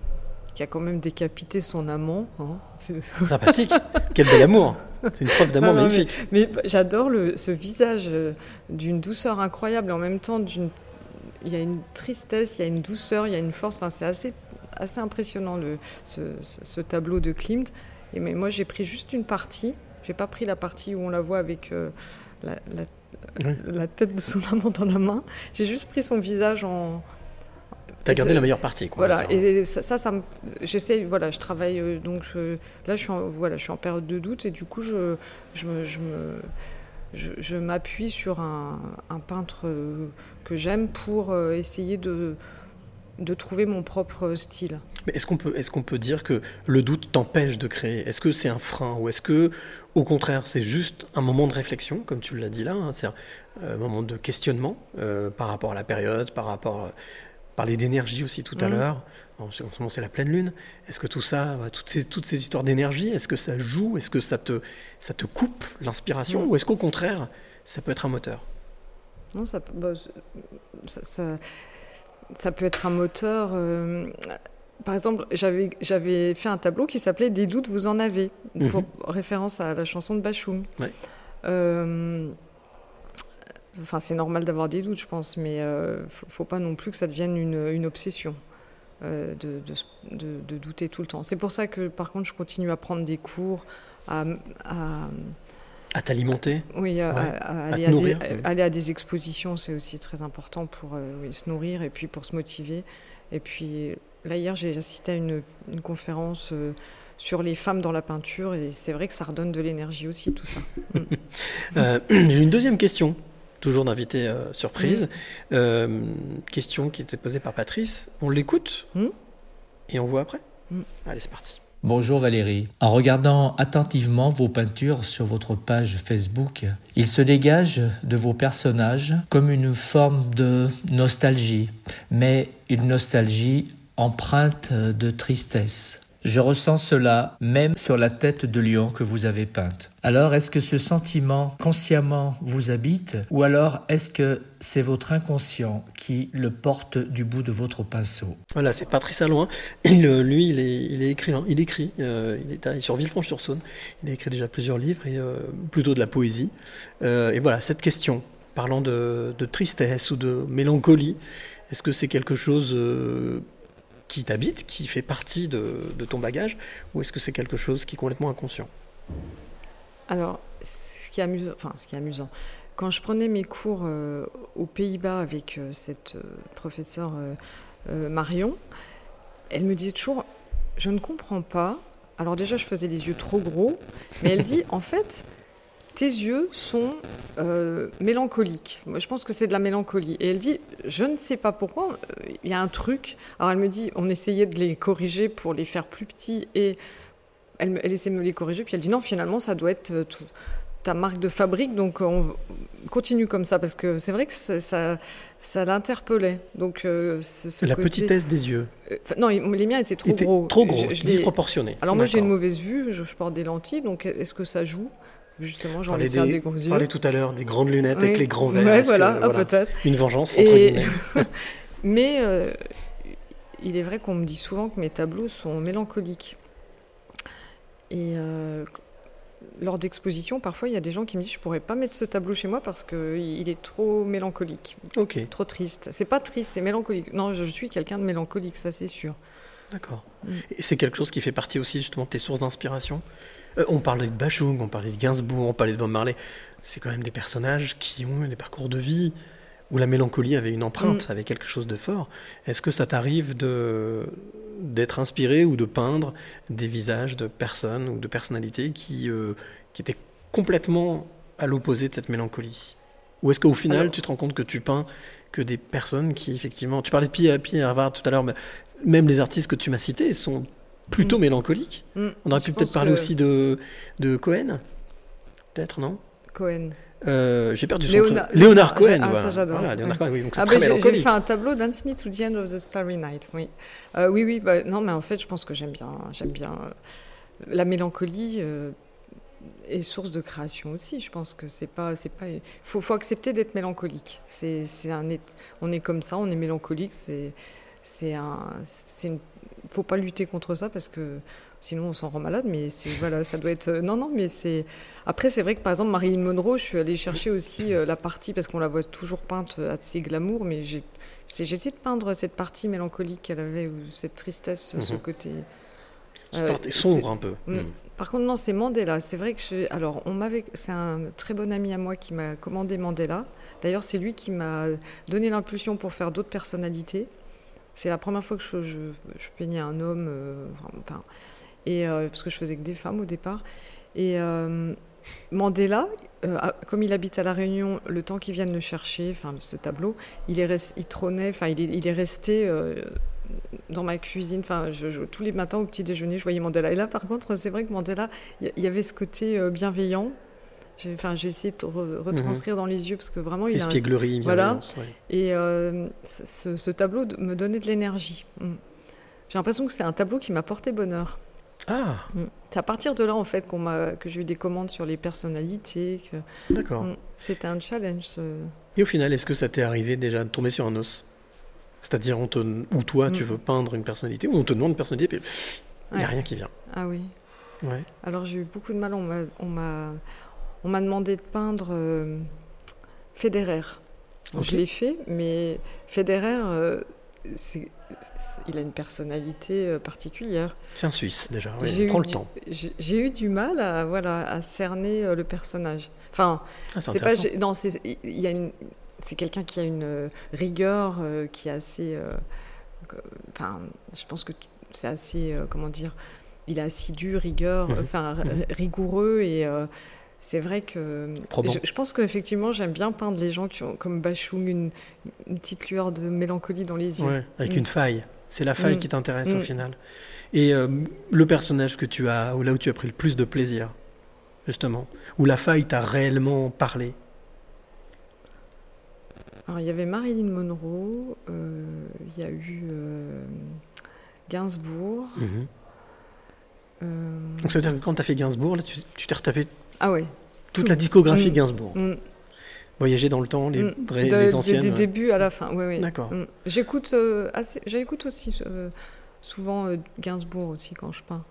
qui a quand même décapité son amant. Hein. *laughs* Sympathique, quel bel amour c'est une preuve d'amour magnifique. Mais, j'adore ce visage euh, d'une douceur incroyable et en même temps d'une il y a une tristesse, il y a une douceur, il y a une force. Enfin, c'est assez assez impressionnant le, ce, tableau de Klimt. Et mais moi, j'ai pris juste une partie. J'ai pas pris la partie où on la voit avec euh, la, la, tête de son amant dans la main. J'ai juste pris son visage en. T'as gardé la meilleure partie, quoi. Voilà, et ça, ça, j'essaie, voilà, je travaille, euh, donc là, je suis, en, voilà, je suis en période de doute, et du coup, je, je me, je me je, m'appuie sur un, un peintre euh, que j'aime pour essayer de, de trouver mon propre style. Mais est-ce qu'on peut, est qu'on peut dire que le doute t'empêche de créer? Est-ce que c'est un frein ou est-ce que, au contraire, c'est juste un moment de réflexion, comme tu l'as dit là, hein, c'est un, euh, moment de questionnement euh, par rapport à la période, par rapport, à, parler d'énergie aussi tout à mmh. l'heure. En ce moment, c'est la pleine lune. Est-ce que tout ça, toutes ces, toutes ces histoires d'énergie, est-ce que ça joue? Est-ce que ça te, ça te coupe l'inspiration mmh. Ou est-ce qu'au contraire, ça peut être un moteur? Non, ça, bah, ça ça peut être un moteur. Euh, par exemple, j'avais fait un tableau qui s'appelait Des doutes, vous en avez, pour mhm. référence à la chanson de Bachoum. Euh, enfin, c'est normal d'avoir des doutes, je pense, mais euh, faut, faut, pas non plus que ça devienne une, une obsession. Euh, de, de, de, douter tout le temps. C'est pour ça que, par contre, je continue à prendre des cours, à, à à t'alimenter Oui, à, aller, à des, aller, à des, expositions, c'est aussi très important pour euh, se nourrir et puis pour se motiver. Et puis là, hier, j'ai assisté à une, conférence euh, sur les femmes dans la peinture et c'est vrai que ça redonne de l'énergie aussi, tout ça. *laughs* Euh, *clears throat* j'ai une deuxième question, toujours d'invité surprise. Mm. question qui était posée par Patrice. On l'écoute mm. et on voit après? Mm. Allez, c'est parti. Bonjour Valérie. En regardant attentivement vos peintures sur votre page Facebook, il se dégage de vos personnages comme une forme de nostalgie, mais une nostalgie empreinte de tristesse. Je ressens cela même sur la tête de lion que vous avez peinte. Alors, est-ce que ce sentiment consciemment vous habite ou alors est-ce que c'est votre inconscient qui le porte du bout de votre pinceau? Voilà, c'est Patrice Alloin. Il, euh, lui, il est, il est écrivain. Il écrit. euh, il est sur Villefranche-sur-Saône. Il a écrit déjà plusieurs livres et euh, plutôt de la poésie. Et voilà, cette question, parlant de, tristesse ou de mélancolie, est-ce que c'est quelque chose qui t'habite, qui fait partie de, de ton bagage, ou est-ce que c'est quelque chose qui est complètement inconscient? Alors, ce qui est amusant, enfin, ce qui est amusant, quand je prenais mes cours euh, aux Pays-Bas avec euh, cette euh, professeure Marion, elle me disait toujours, je ne comprends pas. Alors déjà, je faisais les yeux trop gros, mais elle dit, *laughs* en fait, tes yeux sont euh, mélancoliques. Moi, je pense que c'est de la mélancolie. Et elle dit, je ne sais pas pourquoi, euh, il y a un truc. Alors elle me dit, on essayait de les corriger pour les faire plus petits et elle, essaie de me les corriger, puis elle dit non, finalement, ça doit être euh, tout- ta marque de fabrique, donc on continue comme ça, parce que c'est vrai que ça, ça, ça l'interpellait. Donc, euh, ce La côté- petitesse des yeux. Enfin, non, les miens étaient trop Étaient gros. trop gros, Je- je les- disproportionnés. Alors moi, j'ai une mauvaise vue, je, je porte des lentilles, donc est-ce que ça joue? Justement, parlait faire des- des on yeux. parlait tout à l'heure des grandes lunettes Oui. avec les grands verres. Ouais, que, voilà, peut-être. Une vengeance, entre Et- guillemets. *laughs* Mais euh, il est vrai qu'on me dit souvent que mes tableaux sont mélancoliques. Et euh, lors d'expositions, parfois, il y a des gens qui me disent je pourrais pas mettre ce tableau chez moi parce qu'il est trop mélancolique, Ok, trop triste. C'est pas triste, c'est mélancolique. Non, je suis quelqu'un de mélancolique, ça c'est sûr. d'accord. Mm. Et c'est quelque chose qui fait partie aussi justement de tes sources d'inspiration? Euh, On parlait de Bachung, on parlait de Gainsbourg, on parlait de Bob Marley. C'est quand même des personnages qui ont eu des parcours de vie où la mélancolie avait une empreinte, Mm. avait quelque chose de fort. Est-ce que ça t'arrive de d'être inspiré ou de peindre des visages de personnes ou de personnalités qui, euh, qui étaient complètement à l'opposé de cette mélancolie? Ou est-ce qu'au final, Alors- tu te rends compte que tu peins que des personnes qui, effectivement, tu parlais de Pierre Harvard tout à l'heure, mais même les artistes que tu m'as cités sont plutôt mélancoliques Mm. On aurait pu peut-être parler que aussi de, de Cohen Peut-être, non? Cohen. Euh, J'ai perdu son Léonard- prénom. Léonard Ah, Cohen. ah, voilà. ça, j'adore. Voilà, Léonard. Cohen, oui, donc c'est Ah très bah, j'ai- mélancolique. fait un tableau d'Anne Smith to the End of the Starry Night, oui. Euh, oui, oui, bah, non, mais en fait, je pense que j'aime bien, j'aime bien euh, la mélancolie est source de création aussi. Je pense que c'est pas, c'est pas, faut, faut accepter d'être mélancolique. C'est, c'est un, on est comme ça, on est mélancolique. C'est, c'est un, c'est une, faut pas lutter contre ça parce que sinon on s'en rend malade. Mais c'est voilà, ça doit être, non, non, mais c'est. Après, c'est vrai que par exemple Marilyn Monroe, je suis allée chercher aussi euh, la partie parce qu'on la voit toujours peinte euh, assez glamour, mais j'ai, essayé de peindre cette partie mélancolique qu'elle avait ou cette tristesse, ce Mhm. côté. Euh, parti- sombre un peu. Mm. Mm. Par contre, non, c'est Mandela. C'est vrai que. Alors, on m'avait. C'est un très bon ami à moi qui m'a commandé Mandela. D'ailleurs, c'est lui qui m'a donné l'impulsion pour faire d'autres personnalités. C'est la première fois que je, peignais un homme, euh, enfin, et euh, parce que je faisais que des femmes au départ. Et euh, Mandela, comme il habite à la Réunion, le temps qu'ils viennent le chercher, enfin ce tableau, il est trônait, enfin il est, resté dans ma cuisine. Enfin, je, tous les matins au petit déjeuner, je voyais Mandela. Et là, par contre, c'est vrai que Mandela, il y, y avait ce côté bienveillant. J'ai, enfin, j'ai essayé de re- retranscrire dans les yeux parce que vraiment, il a un- Espièglerie, voilà. bienveillance, ouais. Et euh, ce, ce tableau me donnait de l'énergie. Mm. J'ai l'impression que c'est un tableau qui m'a porté bonheur. Ah, Mm. C'est à partir de là, en fait, qu'on m'a, que j'ai eu des commandes sur les personnalités. Que, d'accord. Mm. C'était un challenge. ce- Et au final, est-ce que ça t'est arrivé déjà de tomber sur un os? C'est-à-dire, on te... ou toi, tu veux peindre une personnalité, ou on te demande une personnalité, puis il n'y a Ouais. rien qui vient. Ah oui. Ouais. Alors j'ai eu beaucoup de mal. On m'a, on m'a, demandé de peindre euh, Federer. Donc, Ok. Je l'ai fait, mais Federer, euh, c'est- c'est- il a une personnalité euh, particulière. C'est un Suisse, déjà. eu prends le temps. J'ai, eu du mal à, voilà, à cerner euh, le personnage. Enfin, Ah, c'est pas, non, c'est, il y a une, c'est quelqu'un qui a une euh, rigueur euh, qui est assez. Enfin, je pense que c'est assez, comment dire, il est assidu, rigueur, Mhm. enfin Mhm. rigoureux et euh, c'est vrai que je, je pense qu'effectivement j'aime bien peindre les gens qui ont comme Bachung une, une petite lueur de mélancolie dans les yeux. Ouais, avec Mm. une faille. C'est la faille Mm. qui t'intéresse au Mm. final. Et euh, le personnage que tu as, ou là où tu as pris le plus de plaisir, justement, où la faille t'a réellement parlé? Alors, il y avait Marilyn Monroe, euh, il y a eu euh, Gainsbourg, Mhm. Euh, Donc ça veut dire que quand tu as fait Gainsbourg, là, tu t'es retapé Ah ouais. toute Tout. la discographie de Mm. Gainsbourg. Mm. Voyager dans le temps, les, Mm. vrais- De- les anciennes. Des débuts à la fin, oui, oui. D'accord. Mm. J'écoute euh, j'écoute aussi euh, souvent euh, Gainsbourg aussi quand je peins.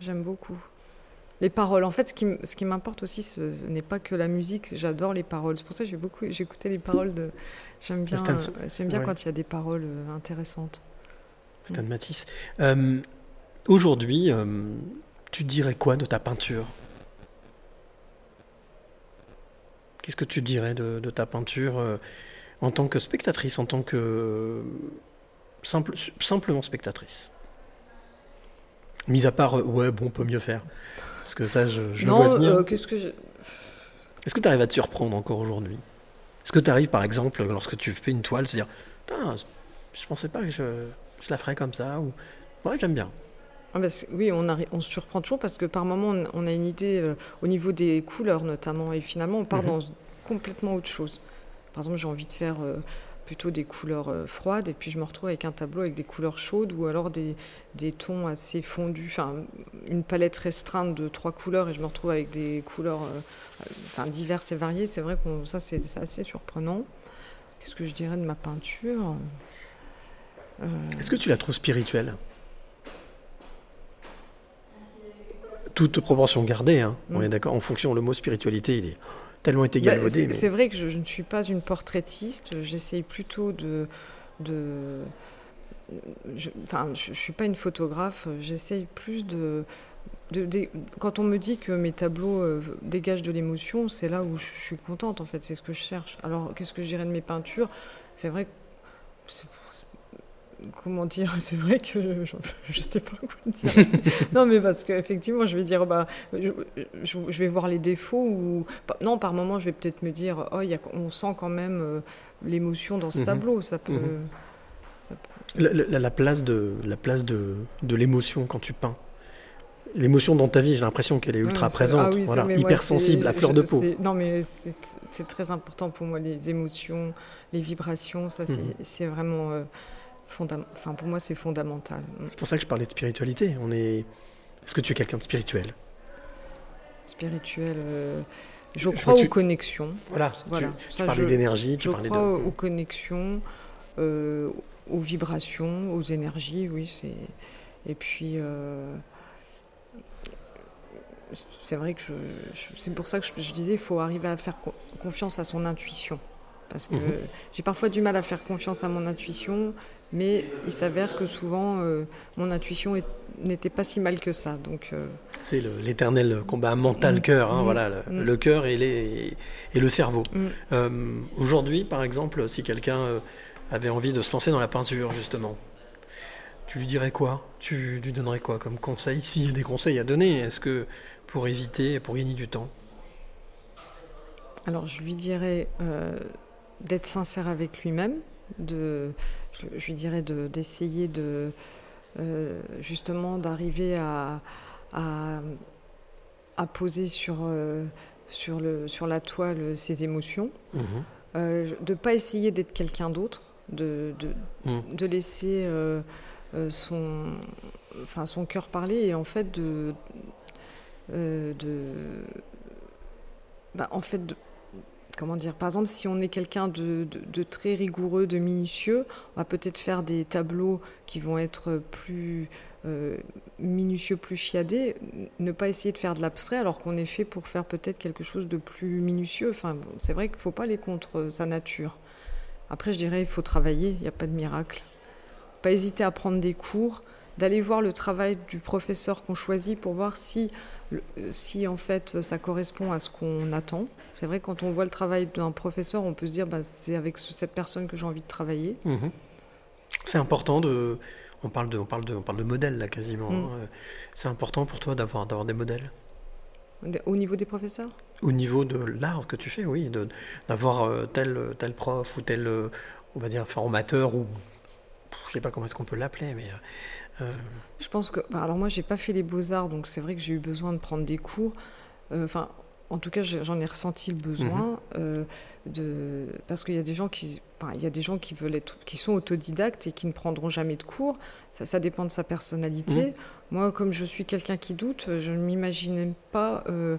J'aime beaucoup. Les paroles, en fait, ce qui, m'importe aussi, ce n'est pas que la musique, j'adore les paroles. C'est pour ça que j'ai beaucoup, écouté les paroles de. J'aime bien, j'aime bien ouais. quand il y a des paroles intéressantes. Stan Matisse. Aujourd'hui, euh, tu dirais quoi de ta peinture? Qu'est-ce que tu dirais de, de ta peinture euh, en tant que spectatrice, en tant que euh, simple, simplement spectatrice? Mis à part, ouais, bon, on peut mieux faire. Parce que ça, je, je non, le vois venir. qu'est-ce que je... Est-ce que tu arrives à te surprendre encore aujourd'hui? Est-ce que tu arrives, par exemple, lorsque tu fais une toile, se dire je pensais pas que je, je la ferais comme ça ou Ouais, j'aime bien. Ah oui, on, se surprend toujours parce que par moment, on, on a une idée euh, au niveau des couleurs notamment, et finalement, on part Mhm. dans complètement autre chose. Par exemple, j'ai envie de faire euh, plutôt des couleurs euh, froides, et puis je me retrouve avec un tableau avec des couleurs chaudes ou alors des, des tons assez fondus, enfin une palette restreinte de trois couleurs, et je me retrouve avec des couleurs enfin, diverses et variées. C'est vrai que ça, c'est assez surprenant. Qu'est-ce que je dirais de ma peinture? Est-ce que tu la trouves spirituelle? Toute proportion gardée, hein, on Mm. est d'accord. En fonction, le mot spiritualité, il est tellement été Bah, galvaudé. c'est mais- vrai que je, je ne suis pas une portraitiste. J'essaye plutôt de. de je, enfin, je, je suis pas une photographe. J'essaye plus de, de- de- Quand on me dit que mes tableaux euh, dégagent de l'émotion, c'est là où je suis contente, en fait. C'est ce que je cherche. Alors, qu'est-ce que je dirais de mes peintures? C'est vrai que. Comment dire *laughs* C'est vrai que je, je sais pas quoi dire. *laughs* non, mais parce qu'effectivement, je vais dire, bah, je, je- je vais voir les défauts ou non, par moment, je vais peut-être me dire, oh, y a, on sent quand même euh, l'émotion dans ce Mhm. tableau. Ça peut. Mhm. ça peut- La, la- la place de la place de, de l'émotion quand tu peins. L'émotion dans ta vie, j'ai l'impression qu'elle est ultra Ouais, c'est- présente, ah oui, voilà, hyper sensible, à fleur de peau. Non, mais c'est très important pour moi, les émotions, les vibrations, ça, c'est Mhm. vraiment. euh, fondam- Enfin, pour moi, c'est fondamental. C'est pour ça que je parlais de spiritualité. On est. Est-ce que tu es quelqu'un de spirituel? Spirituel. euh, je crois aux connexions. Voilà, Voilà. tu, tu Ça, parlais d'énergie, tu je parlais crois de. aux connexions, euh, aux vibrations, aux énergies, oui. c'est Et puis, euh, c'est vrai que je, je- c'est pour ça que je, disais, il faut arriver à faire co- confiance à son intuition. Parce que Mhm. j'ai parfois du mal à faire confiance à mon intuition, mais il s'avère que souvent, euh, mon intuition n'était pas si mal que ça. Donc, euh, C'est le- l'éternel combat mental-cœur, hein, Mm. voilà, le, Mm. le cœur et, les, et le cerveau. Mm. Euh, Aujourd'hui, par exemple, si quelqu'un avait envie de se lancer dans la peinture, justement, tu lui dirais quoi? Tu lui donnerais quoi comme conseil? S'il y a des conseils à donner, est-ce que pour éviter, pour gagner du temps? Alors, je lui dirais d'être sincère avec lui-même, de, je, je lui dirais de- d'essayer de, euh, justement d'arriver à, à, à poser sur, euh, sur, le, sur la toile ses émotions, Mhm. Euh, de ne pas essayer d'être quelqu'un d'autre, de, de, de laisser son, enfin, son cœur parler et en fait de, de bah, en fait de- comment dire par exemple si on est quelqu'un de, très rigoureux de minutieux on va peut-être faire des tableaux qui vont être plus euh, minutieux plus chiadés ne pas essayer de faire de l'abstrait alors qu'on est fait pour faire peut-être quelque chose de plus minutieux. Enfin c'est vrai qu'il ne faut pas aller contre euh, sa nature. Après je dirais il faut travailler il n'y a pas de miracle. Pas hésiter à prendre des cours, d'aller voir le travail du professeur qu'on choisit pour voir si, euh, si en fait ça correspond à ce qu'on attend. C'est vrai quand on voit le travail d'un professeur, on peut se dire bah, c'est avec ce- cette personne que j'ai envie de travailler. Mhm. C'est important de. On parle de, on parle de, on parle de modèles là quasiment. Mm. hein. C'est important pour toi d'avoir, d'avoir des modèles? Au niveau des professeurs? Au niveau de l'art que tu fais, oui, de- d'avoir euh, tel, tel prof ou tel, euh, on va dire, formateur ou je sais pas comment est-ce qu'on peut l'appeler, mais euh, Je pense que. bah, alors moi, j'ai pas fait les beaux-arts, donc c'est vrai que j'ai eu besoin de prendre des cours. Euh, Enfin. en tout cas, j'en ai ressenti le besoin Mhm. euh, de parce qu'il y a des gens qui, il y a des gens qui veulent être, qui sont autodidactes et qui ne prendront jamais de cours. Ça, ça dépend de sa personnalité. Mhm. Moi, comme je suis quelqu'un qui doute, je ne m'imaginais pas euh,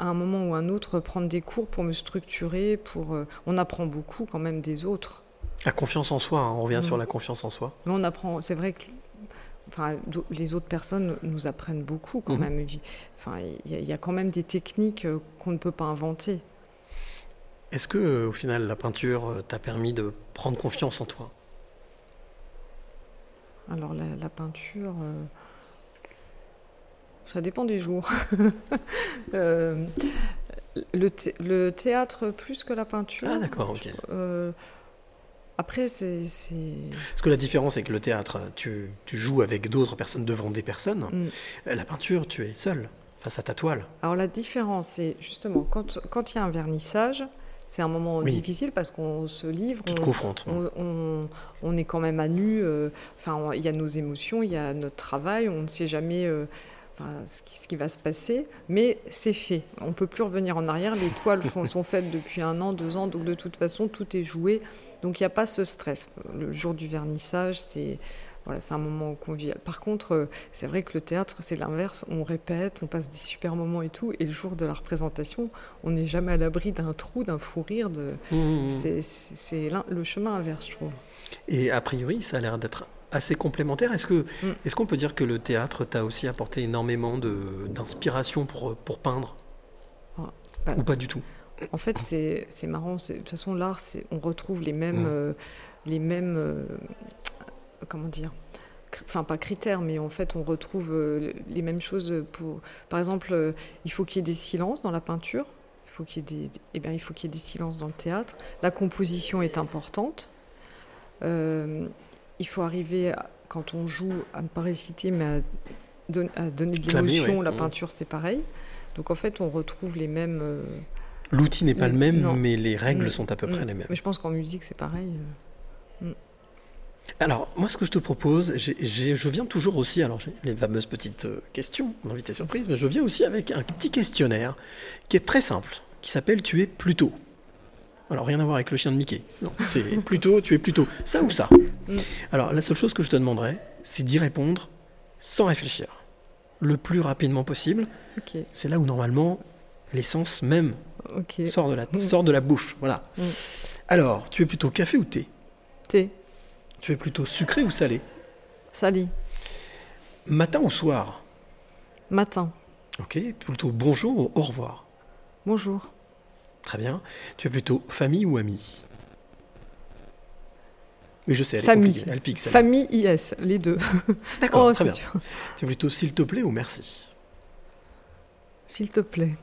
à un moment ou un autre prendre des cours pour me structurer. Pour, euh, on apprend beaucoup quand même des autres. La confiance en soi, hein, on revient Mm. sur la confiance en soi. Mais on apprend, c'est vrai que enfin, les autres personnes nous apprennent beaucoup quand Mhm. même. Enfin, il y, a- il y a quand même des techniques euh, qu'on ne peut pas inventer. Est-ce que, euh, au final, la peinture euh, t'a permis de prendre confiance en toi? Alors la, la peinture, euh, ça dépend des jours. *laughs* Euh, le, thé- le théâtre plus que la peinture. Ah, d'accord, ok. Euh, après, c'est... Parce que la différence, c'est que le théâtre, tu, tu joues avec d'autres personnes devant des personnes. Mm. La peinture, tu es seul face à ta toile. Alors la différence, c'est justement quand quand il y a un vernissage, c'est un moment Oui. difficile parce qu'on se livre, Tu te on, confrontes. on, on- on est quand même à nu. euh, Enfin, il y a nos émotions, il y a notre travail, on ne sait jamais. euh, enfin, ce, qui, ce qui va se passer, mais c'est fait. On peut plus revenir en arrière. Les toiles font- *laughs* sont faites depuis un an, deux ans, donc de toute façon tout est joué. Donc il n'y a pas ce stress. Le jour du vernissage, c'est voilà, c'est un moment convivial. Par contre, euh, c'est vrai que le théâtre, c'est l'inverse. On répète, on passe des super moments et tout. Et le jour de la représentation, on n'est jamais à l'abri d'un trou, d'un fou rire. De... Mmh. C'est- C'est c'est le chemin inverse, je trouve. Et a priori, ça a l'air d'être assez complémentaire. Est-ce que, est-ce qu'on peut dire que le théâtre t'a aussi apporté énormément d'inspiration pour, pour peindre? Bah, Ou pas du tout? En fait, c'est marrant. De toute façon, l'art, on retrouve les mêmes, Mm. euh, les mêmes, euh, comment dire, enfin pas critères, mais en fait, on retrouve euh, les mêmes choses. Pour, par exemple, il faut qu'il y ait des silences dans la peinture. Il faut qu'il y ait des, eh bien, il faut qu'il y ait des silences dans le théâtre. La composition est importante. Il faut arriver, à- quand on joue, à ne pas réciter, mais à, don- à donner de l'émotion. ouais. La Mm. peinture, c'est pareil. Donc en fait, on retrouve les mêmes. L'outil n'est pas le même, non. mais les règles Mm. sont à peu près Mm. les mêmes. Mais je pense qu'en musique, c'est pareil. euh. Alors, moi, ce que je te propose, je viens toujours aussi, alors j'ai les fameuses petites euh, questions, l'invité surprise, mais je viens aussi avec un petit questionnaire qui est très simple, qui s'appelle Tu es plutôt. Alors, rien à voir avec le chien de Mickey. Non, c'est *laughs* plutôt, tu es plutôt ça ou ça. Mm. Alors, la seule chose que je te demanderais, c'est d'y répondre sans réfléchir, le plus rapidement possible. C'est là où normalement l'essence même Ok. sort de la, Mm. sort de la bouche. Voilà. Mm. Alors, tu es plutôt café ou thé? Thé, Tu es plutôt sucré ou salé? Sali, Matin ou soir? Matin, Ok, plutôt bonjour ou au revoir? Bonjour, Très bien. Tu es plutôt famille ou ami Oui, je sais, elle est famille, elle pique, famille, IS, les deux. D'accord, *laughs* Oh, très bien. Tu es plutôt s'il te plaît ou merci? S'il te plaît,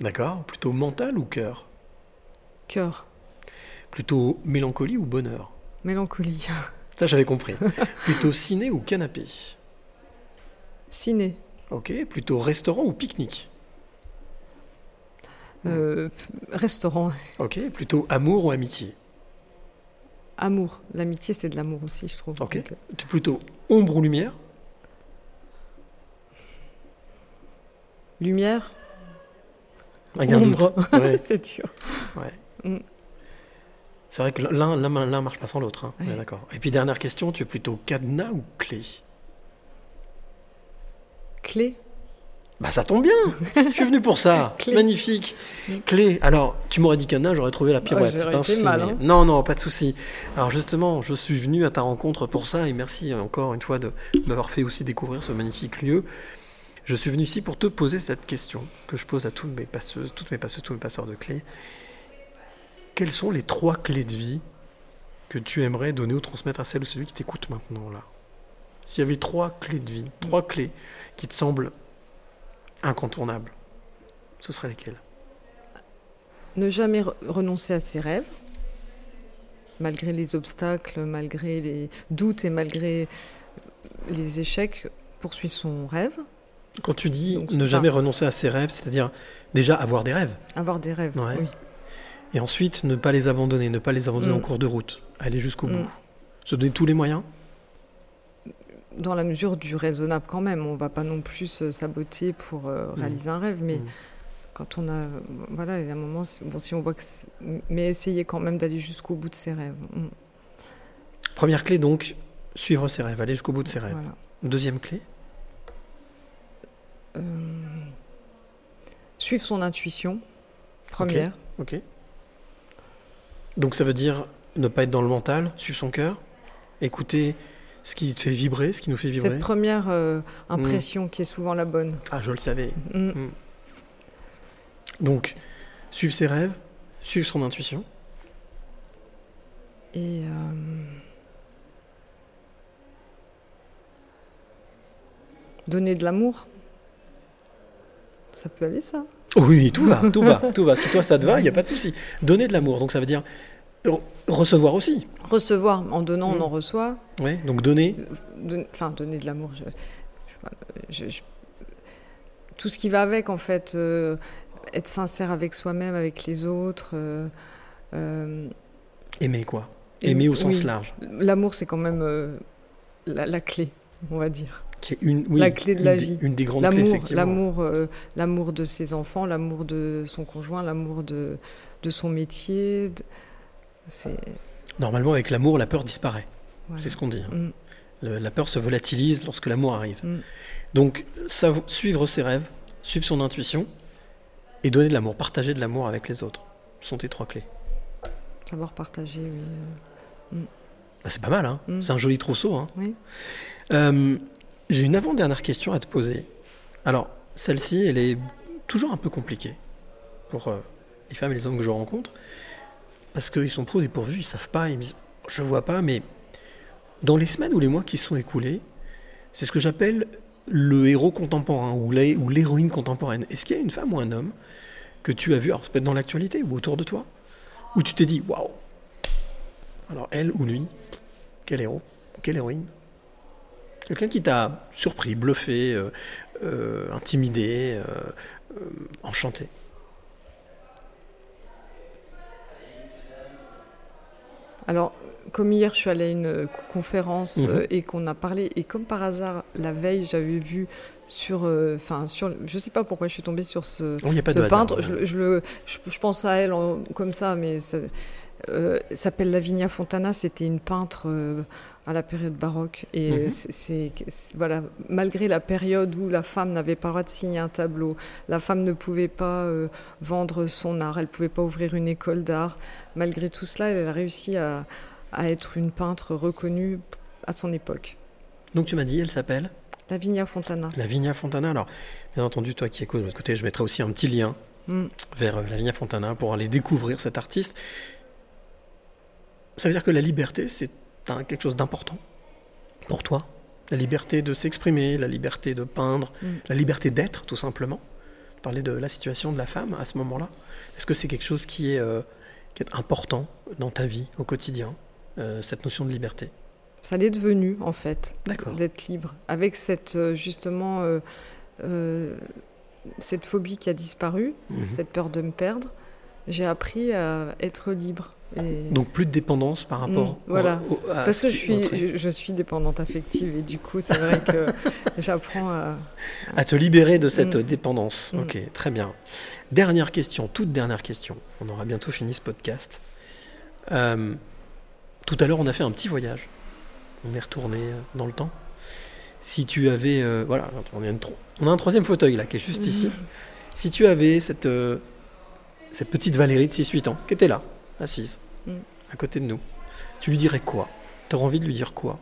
D'accord. Plutôt mental ou cœur? Cœur, Plutôt mélancolie ou bonheur? Mélancolie, *laughs* Ça, j'avais compris. plutôt ciné ou canapé? Ciné, Ok. Plutôt restaurant ou pique-nique? Euh, restaurant, Ok. Plutôt amour ou amitié? Amour. L'amitié, c'est de l'amour aussi, je trouve. Ok. Donc, euh, plutôt ombre ou lumière? Lumière, Ah, y a un doute. ombre, Ouais. *laughs* c'est dur. Ouais. Mm. C'est vrai que l'un l'un l'un marche pas sans l'autre. hein. Ouais. D'accord. Et puis dernière question, tu es plutôt cadenas ou clé? Clé, Bah ça tombe bien. Je suis venu pour ça. *laughs* Clé. Magnifique. Clé. Alors tu m'aurais dit cadenas, j'aurais trouvé la pirouette. Oh, j'aurais pas un souci, mal, mais- hein. Non non, pas de souci. Alors justement, je suis venu à ta rencontre pour ça et merci encore une fois de m'avoir fait aussi découvrir ce magnifique lieu. Je suis venu ici pour te poser cette question que je pose à toutes mes passeuses, toutes mes passeuses, tous mes passeurs de clés. Quelles sont les trois clés de vie que tu aimerais donner ou transmettre à celle ou celui qui t'écoute maintenant là? S'il y avait trois clés de vie, trois clés qui te semblent incontournables, ce seraient lesquelles? Ne jamais re- renoncer à ses rêves, malgré les obstacles, malgré les doutes et malgré les échecs, poursuivre son rêve, Quand tu dis Donc, ne jamais renoncer à ses rêves, c'est-à-dire déjà avoir des rêves, avoir des rêves. Ouais. Oui. et ensuite ne pas les abandonner, ne pas les abandonner Mm. en cours de route, aller jusqu'au Mm. bout, se donner tous les moyens. Dans la mesure du raisonnable quand même, on va pas non plus se saboter pour euh, réaliser un rêve, mais Mm. quand on a, voilà, il y a un moment, bon, si on voit que, mais essayer quand même d'aller jusqu'au bout de ses rêves. Mm. Première clé donc, suivre ses rêves, aller jusqu'au bout de ses rêves. Voilà. Deuxième clé. Euh, suivre son intuition, première. Ok. Donc ça veut dire ne pas être dans le mental, suivre son cœur, écouter ce qui te fait vibrer, ce qui nous fait vibrer. Cette première euh, impression qui est souvent la bonne. Ah, je le savais. Mm. Mm. Donc, suivre ses rêves, suivre son intuition. Et euh, donner de l'amour. Ça peut aller, ça Oui, tout va, tout va, *laughs* tout va. Si toi ça te va, il n'y a pas de souci. Donner de l'amour, donc ça veut dire re- recevoir aussi. Recevoir, en donnant, Mm. on en reçoit. Oui, donc donner. Don- Enfin, donner de l'amour. je- je- je- je- tout ce qui va avec, en fait. euh, être sincère avec soi-même, avec les autres. euh, euh, Aimer quoi? Aimer au sens oui. large. L'amour, c'est quand même euh, la, la clé, on va dire. Qui est une, oui, la clé de une la des- vie. Une des grandes clés, L'amour, effectivement. l'amour, euh, l'amour de ses enfants, l'amour de son conjoint, l'amour de, de son métier. de- C'est Normalement, avec l'amour, la peur disparaît. C'est ce qu'on dit. hein. Mm. Le- la peur se volatilise lorsque l'amour arrive. Mm. Donc, ça, suivre ses rêves, suivre son intuition et donner de l'amour, partager de l'amour avec les autres. Sont tes trois clés. Savoir partager, oui. euh. Bah, c'est pas mal, hein Mm. c'est un joli trousseau. Hein Oui. Euh, J'ai une avant-dernière question à te poser. Alors, celle-ci, elle est toujours un peu compliquée pour euh, les femmes et les hommes que je rencontre, parce qu'ils sont trop dépourvus, ils savent pas, ils me disent, je vois pas, mais dans les semaines ou les mois qui sont écoulés, c'est ce que j'appelle le héros contemporain ou l'hé- ou l'héroïne contemporaine. Est-ce qu'il y a une femme ou un homme que tu as vu, alors ça peut être dans l'actualité ou autour de toi, où tu t'es dit, waouh, alors elle ou lui, quel héros, quelle héroïne? Quelqu'un qui t'a surpris, bluffé, euh, euh, intimidé, euh, euh, enchanté. Alors, comme hier, je suis allée à une euh, conférence Mhm. euh, et qu'on a parlé, et comme par hasard, la veille, j'avais vu sur, euh, enfin, sur, je sais pas pourquoi je suis tombée sur ce, Oh, hasard, peintre. Je, je le, je, je pense à elle en- comme ça, mais ça euh, s'appelle Lavinia Fontana. C'était une peintre euh, à la période baroque, et Mhm. euh, c'est, voilà, malgré la période où la femme n'avait pas le droit de signer un tableau, la femme ne pouvait pas euh, vendre son art, elle pouvait pas ouvrir une école d'art. Malgré tout cela, elle a réussi à, à être une peintre reconnue à son époque. Donc tu m'as dit, elle s'appelle Lavinia Fontana. Lavinia Fontana. Alors, bien entendu, toi qui écoutes de l'autre côté, je mettrai aussi un petit lien Mm. vers euh, Lavinia Fontana pour aller découvrir cet artiste. Ça veut dire que la liberté, c'est un- quelque chose d'important pour toi. La liberté de s'exprimer, la liberté de peindre, Mm. la liberté d'être, tout simplement. Parler de la situation de la femme à ce moment-là. Est-ce que c'est quelque chose qui est, euh, qui est important dans ta vie au quotidien, euh, cette notion de liberté? Ça l'est devenu, en fait, d'être libre. Avec cette, euh, justement, euh, cette phobie qui a disparu, Mhm. cette peur de me perdre, j'ai appris à être libre. Et... Donc plus de dépendance par rapport Mm, voilà. au- au- à Parce ce que je suis, truc. je, je suis dépendante affective et du coup, c'est vrai que *laughs* j'apprends à. À te libérer de cette Mm. dépendance. Mm. Ok, très bien. Dernière question, toute dernière question. On aura bientôt fini ce podcast. Euh, tout à l'heure, on a fait un petit voyage. On est retourné euh, dans le temps. Si tu avais, euh, voilà, on a, une tro- on a un troisième fauteuil là qui est juste ici. *laughs* Si tu avais cette euh, cette petite Valérie de 6-8 ans qui était là, assise, Mm. à côté de nous, tu lui dirais quoi? Tu aurais envie de lui dire quoi?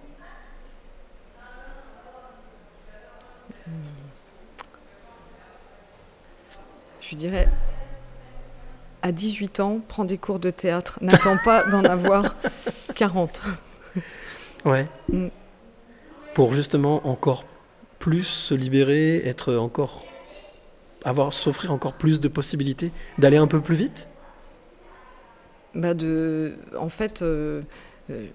Je dirais, à 18 ans, prends des cours de théâtre. N'attends pas d'en *laughs* avoir 40. Ouais. Mm. Pour justement encore plus se libérer, être encore avoir s'offrir encore plus de possibilités, d'aller un peu plus vite? Bah de, en fait, euh, euh,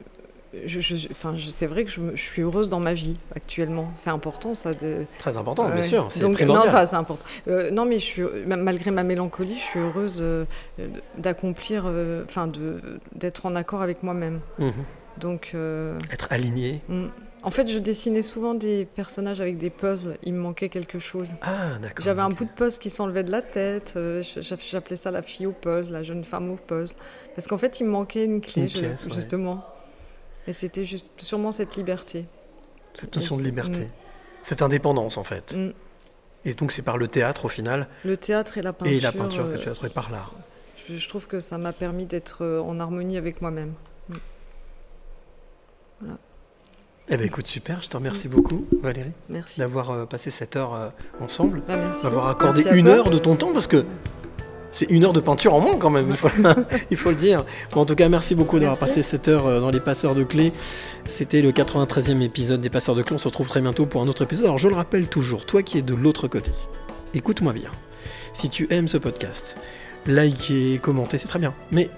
je, je- enfin, je- c'est vrai que je, suis heureuse dans ma vie actuellement. C'est important, ça. De... Très important, bien Ouais. sûr, c'est Donc, primordial. Non, enfin, c'est important. Euh, non, mais je suis, ma- malgré ma mélancolie, je suis heureuse euh, d'accomplir, euh, enfin, de d'être en accord avec moi-même. Mhm. Donc. euh, Être aligné. mm, En fait, je dessinais souvent des personnages avec des puzzles. Il me manquait quelque chose. Ah, d'accord. J'avais un bout de puzzle qui s'enlevait de la tête. euh, J'appelais ça la fille au puzzle, la jeune femme au puzzle. Parce qu'en fait, il me manquait une clé, Une pièce, ouais. justement. Et c'était juste, sûrement cette liberté. Cette notion de liberté. Cette indépendance, en fait. Mm. Et donc, c'est par le théâtre, au final, Le théâtre et la peinture. et la peinture euh, que tu as trouvé par l'art. je, je trouve que ça m'a permis d'être euh, en harmonie avec moi-même. Eh bien, écoute, super. Je te remercie beaucoup, Valérie, Merci. d'avoir euh, passé cette heure euh, ensemble. Bah, merci. d'avoir accordé Merci une heure de ton temps parce que c'est une heure de peinture en moins quand même, il faut, *laughs* *laughs* il faut le dire. Bon, en tout cas, merci beaucoup d'avoir passé cette heure euh, dans les passeurs de clés. C'était le 93e épisode des passeurs de clés. On se retrouve très bientôt pour un autre épisode. Alors je le rappelle toujours, toi qui es de l'autre côté, écoute-moi bien. Si tu aimes ce podcast, liker, commenter, c'est très bien. Mais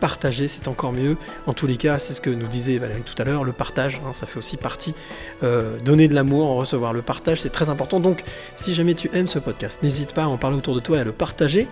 partager, c'est encore mieux. En tous les cas, c'est ce que nous disait Valérie tout à l'heure, le partage, hein, ça fait aussi partie. euh, donner de l'amour, en recevoir le partage, c'est très important. Donc, si jamais tu aimes ce podcast, n'hésite pas à en parler autour de toi et à le partager.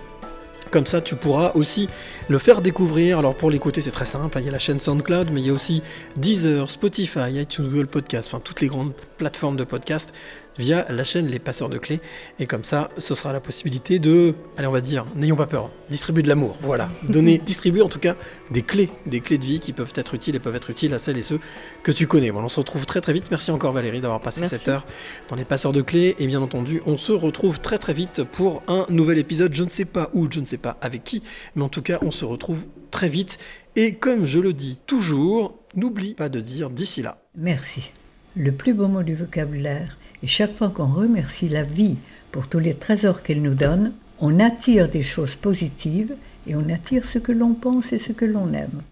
Comme ça, tu pourras aussi le faire découvrir. Alors pour l'écouter, c'est très simple. hein. Il y a la chaîne SoundCloud, mais il y a aussi Deezer, Spotify, iTunes, Google Podcast, enfin toutes les grandes plateformes de podcast via la chaîne Les Passeurs de Clés. Et comme ça, ce sera la possibilité de, allez, on va dire, n'ayons pas peur, distribuer de l'amour. Voilà, *laughs* donner, distribuer en tout cas des clés, des clés de vie qui peuvent être utiles et peuvent être utiles à celles et ceux que tu connais. Voilà, on se retrouve très très vite. Merci encore Valérie d'avoir passé Merci. cette heure dans les passeurs de clés. Et bien entendu, on se retrouve très très vite pour un nouvel épisode. Je ne sais pas où, je ne sais pas avec qui, mais en tout cas, on se retrouve très vite. Et comme je le dis toujours, n'oublie pas de dire d'ici là. Merci. Le plus beau mot du vocabulaire. Et chaque fois qu'on remercie la vie pour tous les trésors qu'elle nous donne, on attire des choses positives et on attire ce que l'on pense et ce que l'on aime.